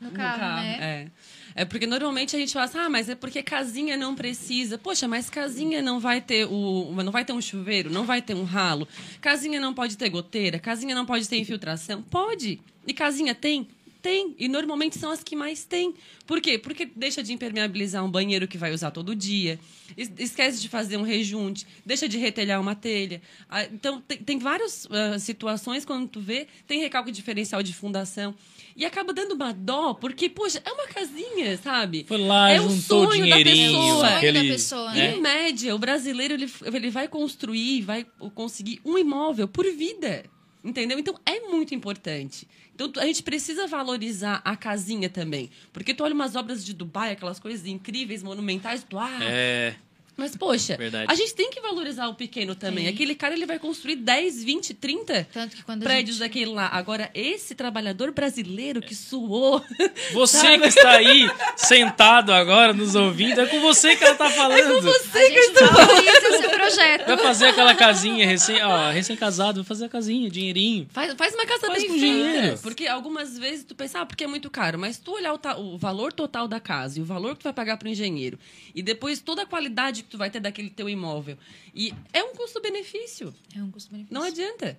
no carro, no carro
né? É. é porque normalmente a gente fala assim, ah, mas é porque casinha não precisa. Poxa, mas casinha não vai ter o, não vai ter um chuveiro, não vai ter um ralo. Casinha não pode ter goteira, casinha não pode ter infiltração. Pode. E casinha tem? Tem. E normalmente são as que mais tem. Por quê? Porque deixa de impermeabilizar um banheiro que vai usar todo dia. Esquece de fazer um rejunte. Deixa de retelhar uma telha. Ah, então, tem, tem várias uh, situações, quando tu vê, tem recalque diferencial de fundação. E acaba dando uma dó, porque, poxa, é uma casinha, sabe?
Foi lá,
é
juntou o dinheirinho.
É o sonho aquele... da pessoa,
né? Em média, o brasileiro ele, ele vai construir, vai conseguir um imóvel por vida. Entendeu? Então é muito importante. Então a gente precisa valorizar a casinha também. Porque tu olha umas obras de Dubai, aquelas coisas incríveis, monumentais, tu ah,
é.
Mas, poxa,
Verdade.
a gente tem que valorizar o pequeno também.
Sim.
Aquele cara, ele vai construir 10, 20, 30
Tanto que quando a
prédios
gente-
daquele lá. Agora, esse trabalhador brasileiro que suou...
Você que está aí sentado agora nos ouvindo, é com você que ela tá falando.
A gente valoriza o seu projeto.
Vai fazer aquela casinha recém, ó, recém-casado, vai fazer a casinha, dinheirinho.
Faz, faz uma casa
Faz
bem
com
feita.
dinheiro.
Porque algumas vezes tu pensa, ah, porque é muito caro. Mas tu olhar o, ta- o valor total da casa e o valor que tu vai pagar pro engenheiro e depois toda a qualidade que tu vai ter daquele teu imóvel. E é um custo-benefício.
É um custo-benefício.
Não adianta.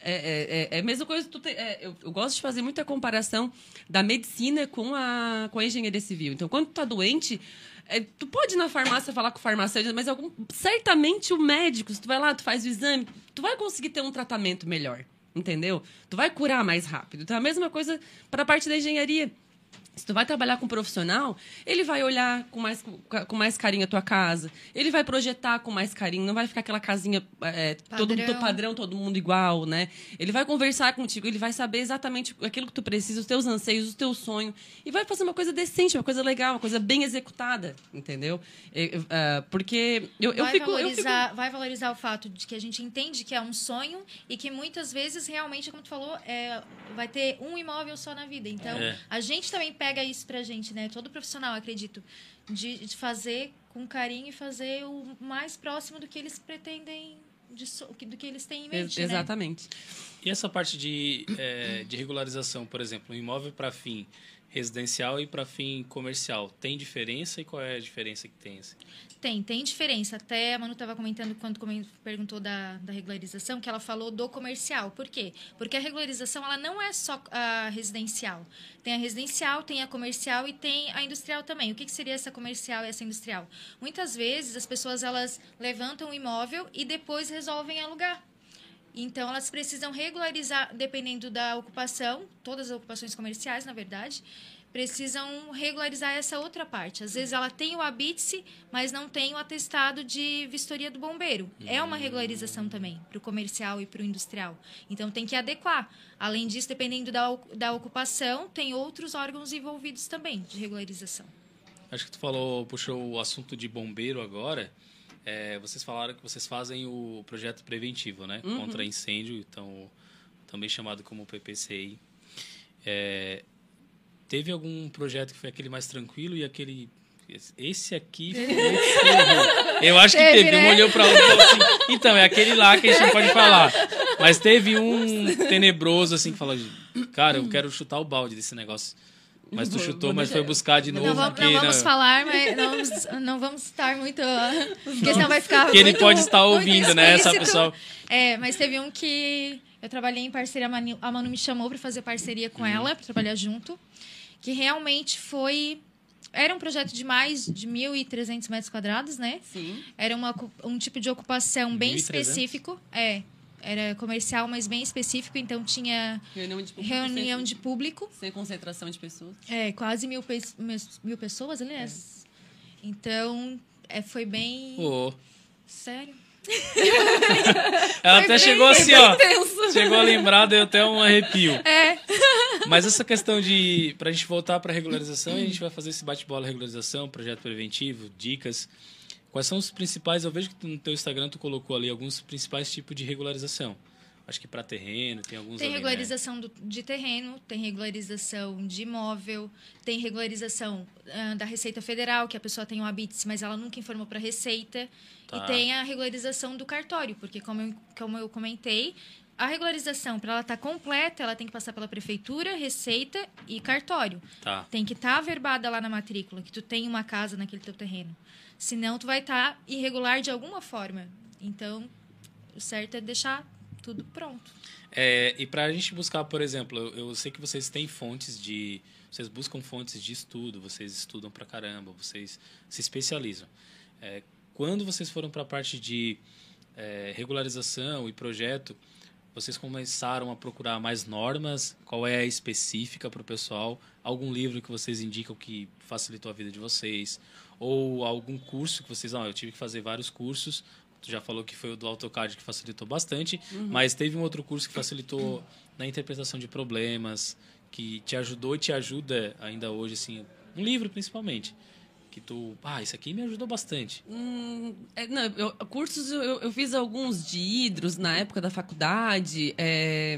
É, é, é, é a mesma coisa. Tu te- é, eu, eu gosto de fazer muita comparação da medicina com a, com a engenharia civil. Então, quando tu tá doente, é, tu pode ir na farmácia falar com o farmacêutico, mas algum, certamente o médico, se tu vai lá, tu faz o exame, tu vai conseguir ter um tratamento melhor. Entendeu? Tu vai curar mais rápido. Então, a mesma coisa para a parte da engenharia. Se tu vai trabalhar com um profissional, ele vai olhar com mais, com mais carinho a tua casa, ele vai projetar com mais carinho, não vai ficar aquela casinha é, todo
Padrão.
mundo padrão, todo mundo igual, né? Ele vai conversar contigo, ele vai saber exatamente aquilo que tu precisa, os teus anseios, os teus sonhos, e vai fazer uma coisa decente, uma coisa legal, uma coisa bem executada, entendeu? Eu- eu, ah, porque eu, eu fico, eu fico
vai valorizar o fato de que a gente entende que é um sonho e que muitas vezes realmente, como tu falou, é, vai ter um imóvel só na vida. Então,
É.
a gente também pega isso pra gente, né? Todo profissional, acredito, de, de fazer com carinho e fazer o mais próximo do que eles pretendem, de so- do que eles têm em
Ex-
mente, né?
exatamente.
E essa parte de, é, de regularização, por exemplo, um imóvel para fim residencial e para fim comercial, tem diferença e qual é a diferença que tem? assim?
Tem, tem diferença. Até a Manu estava comentando quando perguntou da, da regularização, que ela falou do comercial. Por quê? Porque a regularização ela não é só a residencial. Tem a residencial, tem a comercial e tem a industrial também. O que, que seria essa comercial e essa industrial? Muitas vezes as pessoas elas levantam o imóvel e depois resolvem alugar. Então, elas precisam regularizar, dependendo da ocupação, todas as ocupações comerciais, na verdade, precisam regularizar essa outra parte. Às vezes, ela tem o habite mas não tem o atestado de vistoria do bombeiro. É uma regularização também, para o comercial e para o industrial. Então, tem que adequar. Além disso, dependendo da, da ocupação, tem outros órgãos envolvidos também de regularização.
Acho que tu falou, puxou o assunto de bombeiro agora. É, vocês falaram que vocês fazem o projeto preventivo, né? Contra incêndio, então também chamado como PPCI. É, teve algum projeto que foi aquele mais tranquilo e aquele esse aqui foi. Eu acho que
Teve,
teve. Um
né?
olhou para outro e falou assim, então é aquele lá que a gente não pode falar. Mas teve um tenebroso assim que falou, cara, eu quero chutar o balde desse negócio. Mas tu
Vou-
chutou, mas foi buscar de novo.
Não vamos,
porque,
não vamos
né,
falar, mas não vamos, não vamos estar muito. Porque senão vai ficar.
Que ele pode estar ouvindo, né, essa pessoa.
É, mas teve um que eu trabalhei em parceria, a Manu, a Manu me chamou para fazer parceria
Uhum.
com ela, para trabalhar junto, que realmente foi. Era um projeto de mais de 1.300 metros quadrados, né?
Sim.
Era uma, um tipo de ocupação bem
1.300?
específico. É. Era comercial, mas bem específico, então tinha
Reunião de público.
reunião
sem,
de público.
Sem concentração de pessoas.
É, quase mil, pe- mil pessoas, aliás. Então, é, foi bem.
Pô,
Sério?
ela até
bem-
chegou
foi
assim, ó.
tenso.
Chegou a lembrar, deu até um arrepio.
É.
Mas essa questão de. Pra gente voltar pra regularização, a gente vai fazer esse bate-bola regularização, projeto preventivo, dicas. Quais são os principais? Eu vejo que no teu Instagram tu colocou ali alguns principais tipos de regularização. Acho que para terreno, tem alguns
Tem
ali, né?
regularização do- de terreno, tem regularização de imóvel, tem regularização ah, da Receita Federal, que a pessoa tem um habite, mas ela nunca informou para a Receita.
Tá.
E tem a regularização do cartório, porque, como eu, como eu comentei, a regularização, para ela estar completa, ela tem que passar pela Prefeitura, Receita e cartório.
Tá.
Tem que estar averbada lá na matrícula, que tu tem uma casa naquele teu terreno. Senão, tu vai estar irregular de alguma forma. Então, o certo é deixar tudo pronto.
É, e para a gente buscar, por exemplo, eu, eu sei que vocês têm fontes de. Vocês buscam fontes de estudo, vocês estudam pra caramba, vocês se especializam. É, quando vocês foram para a parte de é, regularização e projeto, vocês começaram a procurar mais normas? Qual é a específica para o pessoal? Algum livro que vocês indicam que facilitou a vida de vocês? Ou algum curso que vocês. Não, eu tive que fazer vários cursos. Tu já falou que foi o do AutoCAD que facilitou bastante, mas teve um outro curso que facilitou na interpretação de problemas, que te ajudou e te ajuda ainda hoje, assim, um livro principalmente, que que tu. Ah, isso aqui me ajudou bastante?
Hum, é, não, eu, cursos eu, eu, fiz alguns de hidros na época da faculdade. É,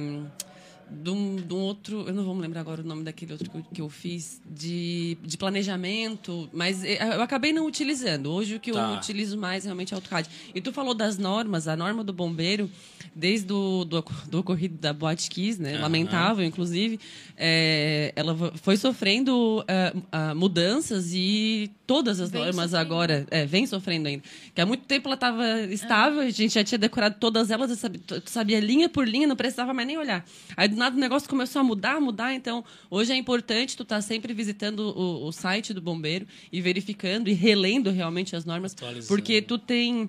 de um, de um, outro, eu não vou me lembrar agora o nome daquele outro que eu, que eu, fiz, de, de planejamento, mas eu acabei não utilizando. Hoje o que tá. eu utilizo mais realmente é AutoCAD. E tu falou das normas, a norma do bombeiro, desde o do, do ocorrido da Boate Kiss, né? Uhum. lamentável, inclusive, é, ela foi sofrendo uh, uh, mudanças e todas as vem normas sofrendo. agora é, vem sofrendo ainda. Que há muito tempo ela estava estável, uhum. a gente já tinha decorado todas elas, sabia, sabia linha por linha, não precisava mais nem olhar. Aí nada o negócio começou a mudar, mudar, então hoje é importante tu estar tá sempre visitando o, o site do bombeiro e verificando e relendo realmente as normas, porque tu tem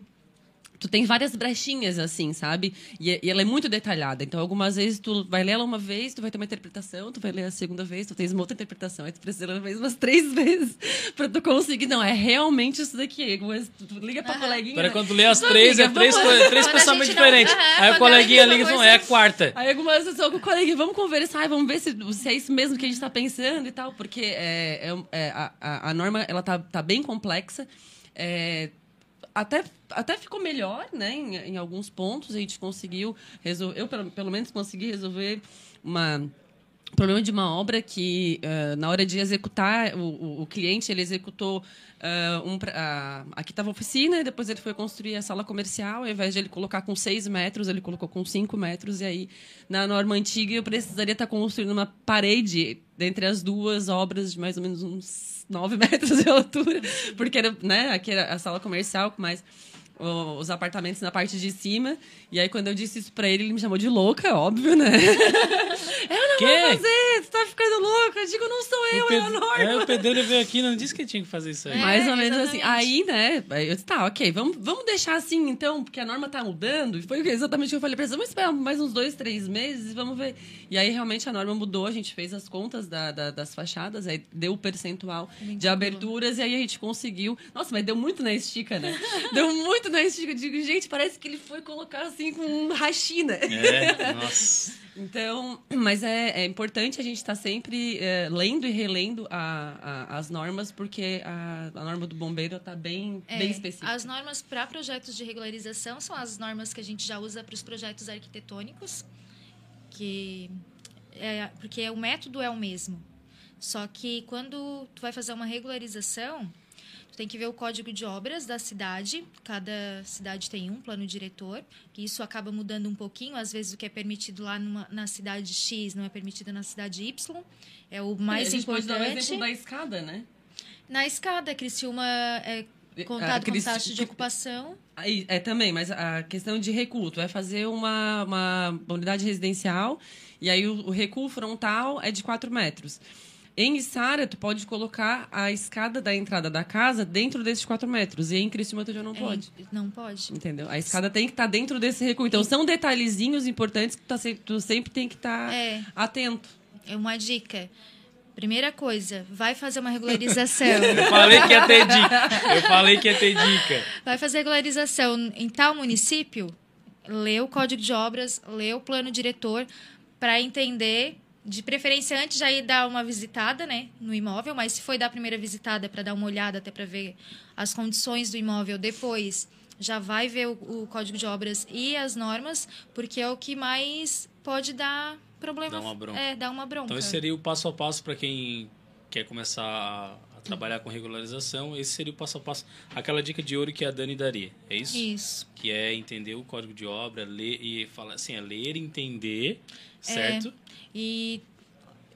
tu tem várias brechinhas, assim, sabe? E, e, ela é muito detalhada. Então, algumas vezes tu vai ler ela uma vez, tu vai ter uma interpretação, tu vai ler a segunda vez, tu tens uma outra interpretação. Aí tu precisa ler vez umas três vezes pra tu conseguir. Não, é realmente isso daqui. Tu, tu liga pra uhum. coleguinha.
Peraí, quando tu lê as três, amiga, é três, vamos... três pensamentos diferentes. Não... Uhum, aí o coleguinha liga e fala, é a quarta.
Aí algumas vezes eu com o coleguinha, vamos conversar, vamos ver se, se é isso mesmo que a gente tá pensando e tal. Porque é, é, é a, a, a norma, ela tá, tá bem complexa. É, até, até ficou melhor, né? Em, em alguns pontos a gente conseguiu resolver. Eu, pelo, pelo menos, consegui resolver uma problema de uma obra que uh, na hora de executar o, o, o cliente ele executou uh, um, uh, aqui estava a oficina e depois ele foi construir a sala comercial ao invés de ele colocar com seis metros ele colocou com cinco metros e aí na norma antiga eu precisaria estar construindo uma parede entre as duas obras de mais ou menos uns 9 metros de altura, porque era, né, aqui era a sala comercial com mais os apartamentos na parte de cima. E aí, quando eu disse isso pra ele, ele me chamou de louca, óbvio, né? eu não que? vou fazer, você tá ficando louca. Eu digo, não sou eu, é a Norma.
É, o pedreiro veio aqui não disse que tinha que fazer isso aí.
É, Mais ou menos assim. Aí, né, eu disse, tá, ok, vamos, vamos deixar assim então, porque a norma tá mudando. E foi exatamente o que eu falei pra eles, vamos esperar mais uns dois, três meses e vamos ver. E aí, realmente, a norma mudou, a gente fez as contas da, da, das fachadas, aí deu o percentual de aberturas e aí a gente conseguiu. Nossa, mas deu muito na estica, né? deu muito Eu digo, gente, parece que ele foi colocar assim com um rachina.
É, nossa.
Então, mas é, é importante a gente estar tá sempre é, lendo e relendo a, a, as normas, porque a, a norma do bombeiro está bem, é, bem específica.
As normas para projetos de regularização são as normas que a gente já usa para os projetos arquitetônicos, que é, porque o método é o mesmo. Só que quando tu vai fazer uma regularização, Tu tem que ver o código de obras da cidade. Cada cidade tem um plano diretor, que isso acaba mudando um pouquinho. Às vezes o que é permitido lá numa, na cidade X não é permitido na cidade Y. É o mais é, a gente importante. Pode dar
o exemplo da escada, né?
Na escada, Criciúma é contado com taxa de ocupação.
Aí, é também, mas a questão de recuo, tu vai fazer uma, uma unidade residencial e aí o, o recuo frontal é de 4 metros. Em Içara, tu pode colocar a escada da entrada da casa dentro desses 4 metros. E em Criciúma tu já não é, pode.
não pode.
Entendeu? A escada tem que estar tá dentro desse recuo. Então, são detalhezinhos importantes que tu, tá sempre, tu sempre tem que estar tá é. atento.
É uma dica. Primeira coisa, vai fazer uma regularização.
Eu falei que ia ter dica. Eu falei que ia ter dica.
Vai fazer regularização em tal município, lê o código de obras, lê o plano diretor para entender de preferência antes já ir dar uma visitada, né, no imóvel, mas se foi dar a primeira visitada para dar uma olhada até para ver as condições do imóvel depois, já vai ver o, o, código de obras e as normas, porque é o que mais pode dar problema.
Dar uma bronca.
É, dar uma bronca.
Então esse seria o passo a passo para quem quer começar a trabalhar com regularização, esse seria o passo a passo, aquela dica de ouro que a Dani daria, é isso?
Isso.
Que é entender o código de obra, ler e falar assim, é ler, entender, certo? É.
E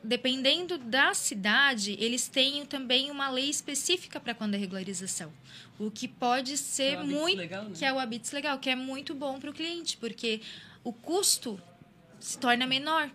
dependendo da cidade, eles têm também uma lei específica para quando é regularização. O que pode ser é muito. Legal, né? Que é o habits legal, que é muito bom para o cliente, porque o custo se torna menor.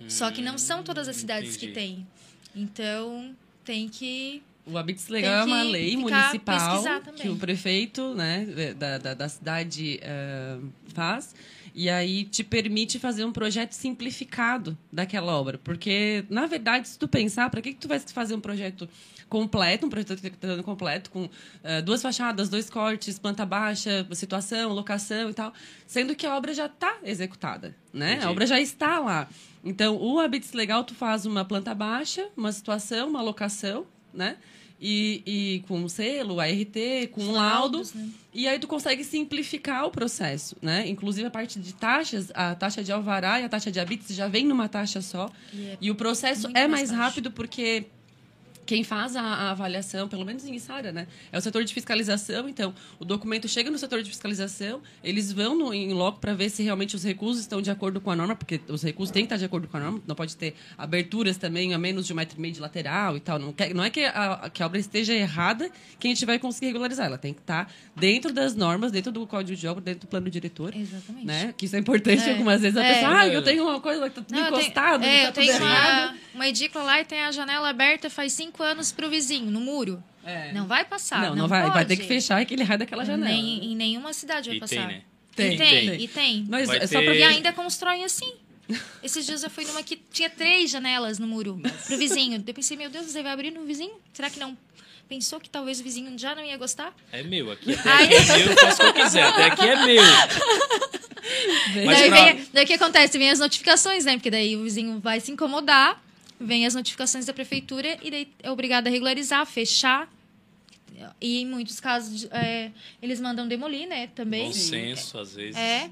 Hum, Só que não são todas as cidades entendi. que têm. Então, tem que
o Habits Legal é uma lei municipal que o prefeito né, da, da, da cidade uh, faz. E aí te permite fazer um projeto simplificado daquela obra. Porque, na verdade, se tu pensar, para que, que tu vai fazer um projeto completo, um projeto arquitetônico completo, com uh, duas fachadas, dois cortes, planta baixa, situação, locação e tal, sendo que a obra já está executada, né? Entendi. A obra já está lá. Então, o Habits Legal, tu faz uma planta baixa, uma situação, uma locação, né? E, e com um selo, ART, com um laudo.
Laudos, né?
E aí tu consegue simplificar o processo, né? Inclusive a parte de taxas, a taxa de alvará e a taxa de habites já vem numa taxa só.
E é
E o processo é
mais
mais rápido porque quem faz a, a avaliação, pelo menos em Isara, né? É o setor de fiscalização. Então, o documento chega no setor de fiscalização, eles vão no, em loco para ver se realmente os recursos estão de acordo com a norma, porque os recursos têm que estar de acordo com a norma. Não pode ter aberturas também a menos de um metro e meio de lateral e tal. Não, quer, não é que a, que a obra esteja errada que a gente vai conseguir regularizar. Ela tem que estar dentro das normas, dentro do código de obra, dentro do plano diretor.
Exatamente.
Né? Que isso é importante.
É.
Algumas vezes a
É.
pessoa, ah, eu tenho uma coisa que tá
tenho-
encostado,
é,
tá
eu
tudo
tenho
errado.
uma, uma edícula lá e tem a janela aberta faz cinco anos pro vizinho, no muro.
É.
Não vai passar.
não, não, vai. Vai
pode.
ter que fechar aquele raio daquela janela.
Nem, em nenhuma cidade vai
E
passar.
tem, né?
Tem,
e tem,
tem.
e tem.
Mas
Vai
é só
ter-
pra...
E ainda constroem assim. Esses dias eu fui numa que tinha três janelas no muro pro vizinho. Eu pensei, meu Deus, você vai abrir no vizinho? Será que não pensou que talvez o vizinho já não ia gostar?
É meu, aqui até
Ai.
é meu, eu faço o que eu quiser. Até aqui é meu. Mas
daí,
pra-
vem, daí o que acontece? Vem as notificações, né? Porque daí o vizinho vai se incomodar, vem as notificações da prefeitura e daí é obrigado a regularizar, fechar. E em muitos casos é, eles mandam demolir, né? Também.
Bom senso, às vezes.
É.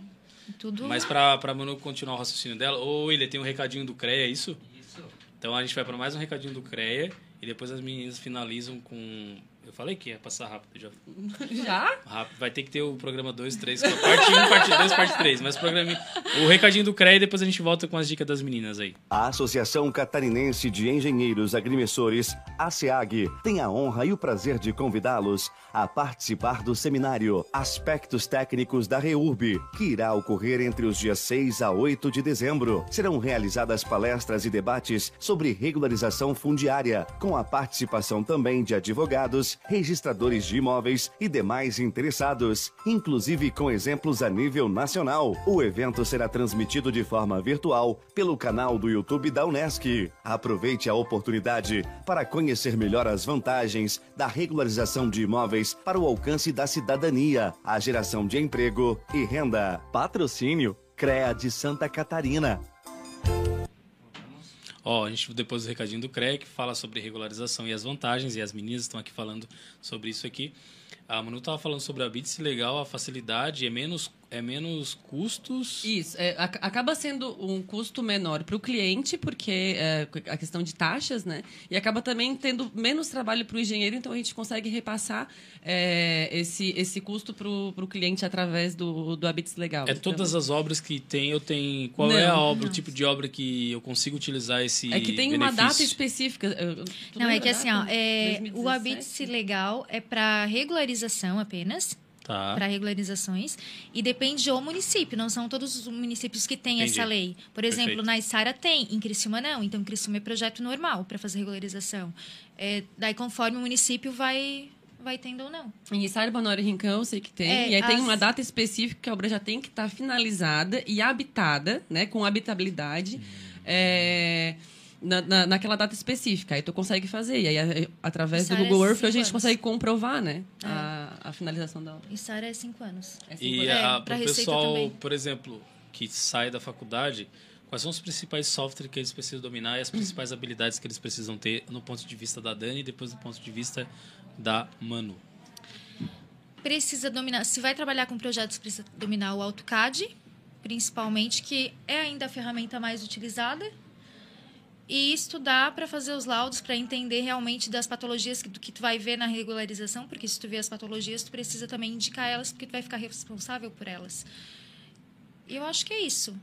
Tudo.
Mas pra, pra Manu continuar o raciocínio dela, ô William, tem um recadinho do CREA, é isso? Isso. Então a gente vai pra mais um recadinho do CREA e depois as meninas finalizam com. Eu falei que ia passar rápido já.
Já?
Rápido. Vai ter que ter o programa 2, 3, parte 1, parte 2, parte 3. Mas o programa. O recadinho do CREA e depois a gente volta com as dicas das meninas aí.
A Associação Catarinense de Engenheiros Agrimensores, ASEAG, tem a honra e o prazer de convidá-los a participar do seminário Aspectos Técnicos da REURB, que irá ocorrer entre os dias 6 a 8 de dezembro. Serão realizadas palestras e debates sobre regularização fundiária, com a participação também de advogados, registradores de imóveis e demais interessados, inclusive com exemplos a nível nacional. O evento será transmitido de forma virtual pelo canal do YouTube da Unesc. Aproveite a oportunidade para conhecer melhor as vantagens da regularização de imóveis para o alcance da cidadania, a geração de emprego e renda. Patrocínio CREA de Santa Catarina.
Ó, a gente depois do recadinho do que fala sobre regularização e as vantagens, e as meninas estão aqui falando sobre isso aqui. A Manu estava falando sobre a Bits legal, a facilidade, é menos, é menos custos.
Isso. é, ac- acaba sendo um custo menor para o cliente, porque é, a questão de taxas, né? E acaba também tendo menos trabalho para o engenheiro, então a gente consegue repassar é, esse, esse custo para o cliente através do, do Habits Legal.
É todas
Então,
as obras que tem, eu tenho. Qual é a
Não,
obra, o tipo de obra que eu consigo utilizar esse
É que tem uma data
benefício?
específica. eu-
Não, é que assim, ó, é, o
2017?
habite legal é para regularização apenas,
Tá.
para regularizações, e depende do município, não são todos os municípios que têm
Entendi.
essa lei. Por exemplo,
Perfeito.
na Isara tem, em Criciúma não, então em Criciúma é projeto normal para fazer regularização. É, daí conforme o município vai, vai tendo ou não.
Em Içara, Banório e Rincão, eu sei que tem.
É,
e aí tem
as-
uma data específica que a obra já tem que estar finalizada e habitada, né? Com habitabilidade. é, na, na- naquela data específica. Aí tu consegue fazer. E aí, a- através do
Içara é
Google Earth,
cinco
a gente
anos.
consegue comprovar, né?
É.
A, a finalização da obra.
Isara é cinco anos.
É cinco
E
anos.
É,
a,
pra
pro
Receita
pessoal,
também.
por exemplo, que sai da faculdade, quais são os principais softwares que eles precisam dominar e as principais habilidades que eles precisam ter no ponto de vista da Dani e depois do ponto de vista da Manu?
Precisa dominar, se vai trabalhar com projetos, precisa dominar o AutoCAD, principalmente, que é ainda a ferramenta mais utilizada. E estudar para fazer os laudos, para entender realmente das patologias que, tu- que tu vai ver na regularização, porque se tu vê as patologias, tu precisa também indicar elas, porque tu vai ficar responsável por elas. E eu acho que é isso.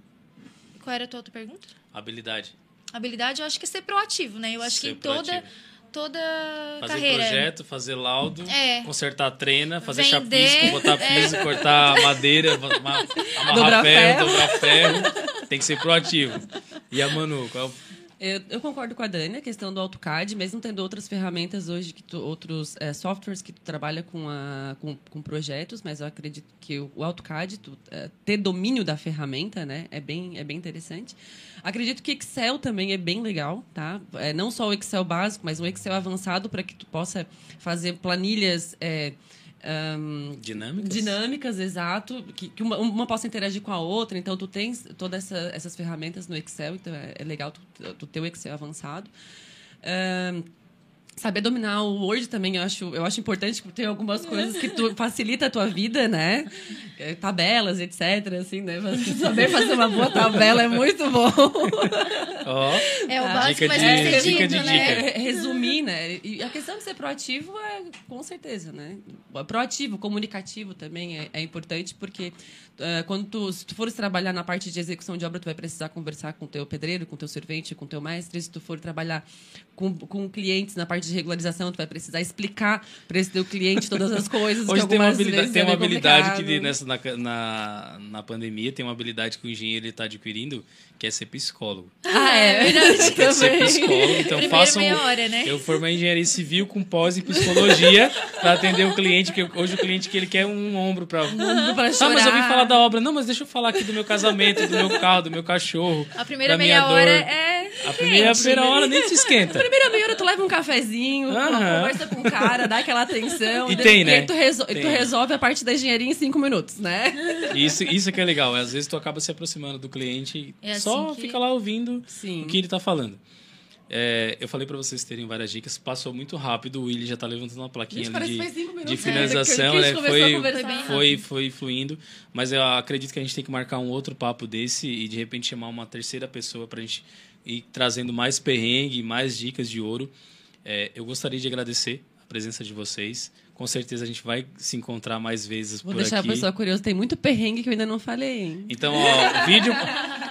Qual era a tua outra pergunta?
Habilidade.
Habilidade, eu acho que é ser proativo, né? Eu acho
Ser
que em toda,
proativo.
toda
Fazer
carreira...
projeto, fazer laudo,
É.
consertar a trena, fazer
Vender,
chapisco, botar
é.
piso, cortar madeira, ma- ma- amarrar
Dobrar
ferro,
ferro.
dobrar ferro. Tem que ser proativo. E a Manu, qual é o
Eu, eu concordo com a Dani, a questão do AutoCAD, mesmo tendo outras ferramentas hoje, que tu- outros eh, softwares que tu trabalha com, a, com, com projetos, mas eu acredito que o, o AutoCAD, tu, eh, ter domínio da ferramenta, né, é bem, é bem interessante. Acredito que Excel também é bem legal, tá? É, não só o Excel básico, mas um Excel avançado para que tu possa fazer planilhas... eh, ahn,
dinâmicas?
Dinâmicas, exato. Que, que uma, uma possa interagir com a outra. Então, tu tens todas essa, essas ferramentas no Excel. Então, é, é legal tu, tu ter o Excel avançado. Ahn, Saber dominar o Word também, eu acho, eu acho importante, porque tem algumas coisas que tu, facilita a tua vida, né? É, tabelas, etc, assim, né? Saber fazer uma boa tabela é muito bom.
Oh, é o básico, mas é, dica de
né? Dica. Resumir, né? E a questão de ser proativo é, com certeza, né? Proativo, comunicativo também é, é importante, porque uh, quando tu, se tu fores trabalhar na parte de execução de obra, tu vai precisar conversar com o teu pedreiro, com o teu servente, com o teu mestre. Se tu for trabalhar com, com clientes na parte de regularização, tu vai precisar explicar para esse teu cliente todas as coisas.
Hoje tem uma habilidade, tem uma habilidade que nessa, na, na, na pandemia tem uma habilidade que o engenheiro está adquirindo, que é ser psicólogo.
Ah, é verdade.
É ser psicólogo, então façam.
Hora, né?
Eu formei engenharia civil com pós em psicologia para atender o cliente, que hoje o cliente que ele quer um ombro para. Um
ombro chorar.
Ah, mas eu vim falar da obra. Não, mas deixa eu falar aqui do meu casamento, do meu carro, do meu cachorro.
A primeira meia hora é.
A primeira, primeira hora nem se esquenta.
A primeira meia hora tu leva um cafezinho, conversa com o cara, dá aquela atenção.
E tem, né?
E tu, resol tem. tu resolve a parte da engenharia em cinco minutos, né?
Isso, isso que é legal. Às vezes tu acaba se aproximando do cliente e é só assim que... fica lá ouvindo Sim. o que ele tá falando. É, eu falei para vocês terem várias dicas, passou muito rápido, o Willi já tá levantando uma plaquinha
Gente,
de, de finalização, né? Foi, foi, foi fluindo, mas eu acredito que a gente tem que marcar um outro papo desse e de repente chamar uma terceira pessoa pra gente ir trazendo mais perrengue, mais dicas de ouro. É, eu gostaria de agradecer a presença de vocês. Com certeza a gente vai se encontrar mais vezes
Vou
por aqui.
Vou deixar a pessoa curiosa, tem muito perrengue que eu ainda não falei. Hein?
Então, ó, vídeo,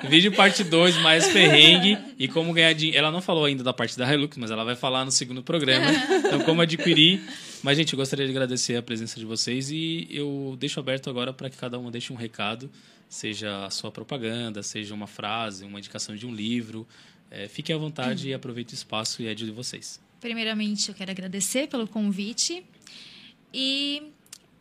vídeo parte 2, mais perrengue e como ganhar dinheiro. Ela não falou ainda da parte da Hilux, mas ela vai falar no segundo programa. Então, como adquirir. Mas, gente, gostaria de agradecer a presença de vocês e eu deixo aberto agora para que cada um deixe um recado, seja a sua propaganda, seja uma frase, uma indicação de um livro. É, fique à vontade e aproveite o espaço e é de vocês.
Primeiramente, eu quero agradecer pelo convite. E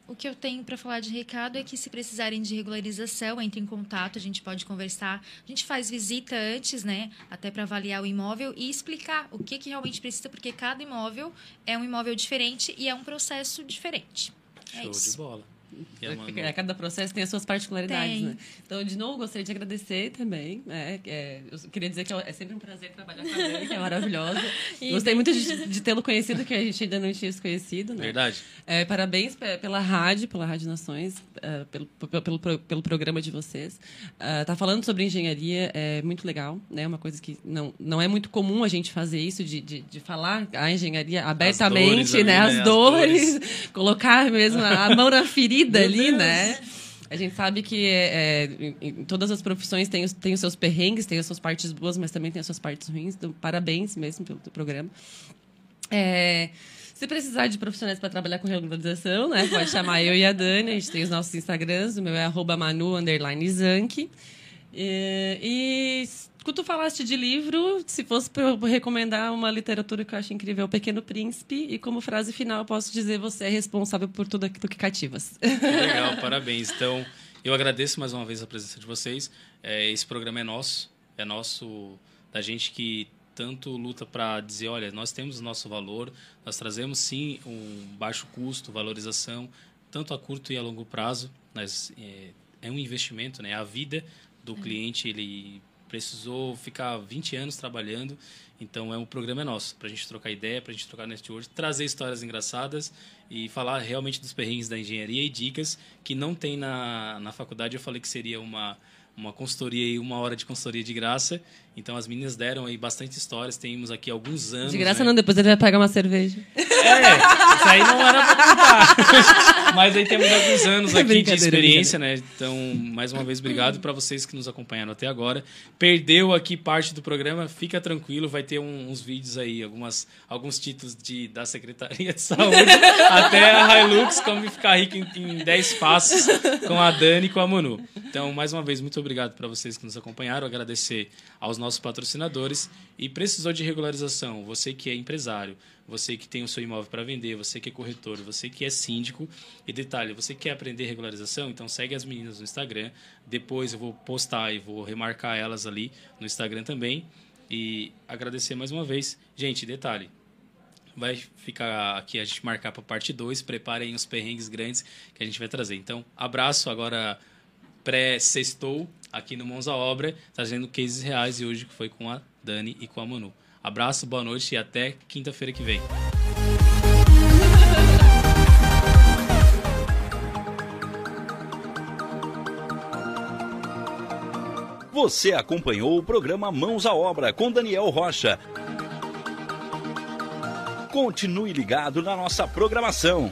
o que eu tenho para falar de recado é que se precisarem de regularização, entre em contato, a gente pode conversar. A gente faz visita antes, né, até para avaliar o imóvel e explicar o que, que realmente precisa, porque cada imóvel é um imóvel diferente e é um processo diferente. É
Show
isso.
de bola.
É, cada processo tem as suas particularidades, tem. né? Então, de novo, gostaria de agradecer também. Né? É, eu queria dizer que é sempre um prazer trabalhar com a Dani, que é maravilhosa. Gostei muito de, de tê-lo conhecido, que a gente ainda não tinha se conhecido. Né?
Verdade.
É, parabéns pela rádio, pela Rádio Nações, uh, pelo, pelo, pelo, pelo, programa de vocês. Uh, tá falando sobre engenharia é muito legal, né? Uma coisa que não, não é muito comum a gente fazer isso, de, de, de falar a engenharia abertamente, as dores, né? As, né? dores, as dores, colocar mesmo a mão na ferida vida ali, né? A gente sabe que é, é, em todas as profissões tem, tem os seus perrengues, tem as suas partes boas, mas também tem as suas partes ruins. Então, parabéns mesmo pelo teu programa. É, se precisar de profissionais para trabalhar com regularização, né, pode chamar eu e a Dani. A gente tem os nossos Instagrams. O meu é arroba manu, underline, zank. E, e tu falaste de livro, se fosse para eu recomendar uma literatura que eu acho incrível, é O Pequeno Príncipe, e como frase final posso dizer, você é responsável por tudo aquilo que cativas.
Legal, parabéns. Então, eu agradeço mais uma vez a presença de vocês. É, esse programa é nosso, é nosso, da gente que tanto luta para dizer, olha, nós temos o nosso valor, nós trazemos sim um baixo custo, valorização, tanto a curto e a longo prazo, mas é, é um investimento, né? A vida do cliente, ele precisou ficar 20 anos trabalhando. Então, é um programa nosso, para a gente trocar ideia, para a gente trocar network, trazer histórias engraçadas e falar realmente dos perrengues da engenharia e dicas que não tem na, na faculdade. Eu falei que seria uma, uma consultoria e uma hora de consultoria de graça. Então as meninas deram aí bastante histórias. Temos aqui alguns anos.
De graça
né?
não, depois ele vai pagar uma cerveja.
É, isso aí não era pra contar. Mas aí temos alguns anos aqui de experiência, né? Então, mais uma vez, obrigado para vocês que nos acompanharam até agora. Perdeu aqui parte do programa, fica tranquilo, vai ter um, uns vídeos aí, algumas, alguns títulos de, da Secretaria de Saúde, até a Hilux, como ficar rico em, em 10 passos com a Dani e com a Manu. Então, mais uma vez, muito obrigado para vocês que nos acompanharam. Agradecer aos nossos patrocinadores. E precisou de regularização, você que é empresário, você que tem o seu imóvel para vender, você que é corretor, você que é síndico. E detalhe, você quer aprender regularização? Então segue as meninas no Instagram. Depois eu vou postar e vou remarcar elas ali no Instagram também. E agradecer mais uma vez. Gente, detalhe, vai ficar aqui a gente marcar para parte 2. Preparem os perrengues grandes que a gente vai trazer. Então, abraço agora pré-sextou aqui no Mãos à Obra, trazendo cases reais e hoje que foi com a Dani e com a Manu. Abraço, boa noite e até quinta-feira que vem.
Você acompanhou o programa Mãos à Obra com Daniel Rocha. Continue ligado na nossa programação.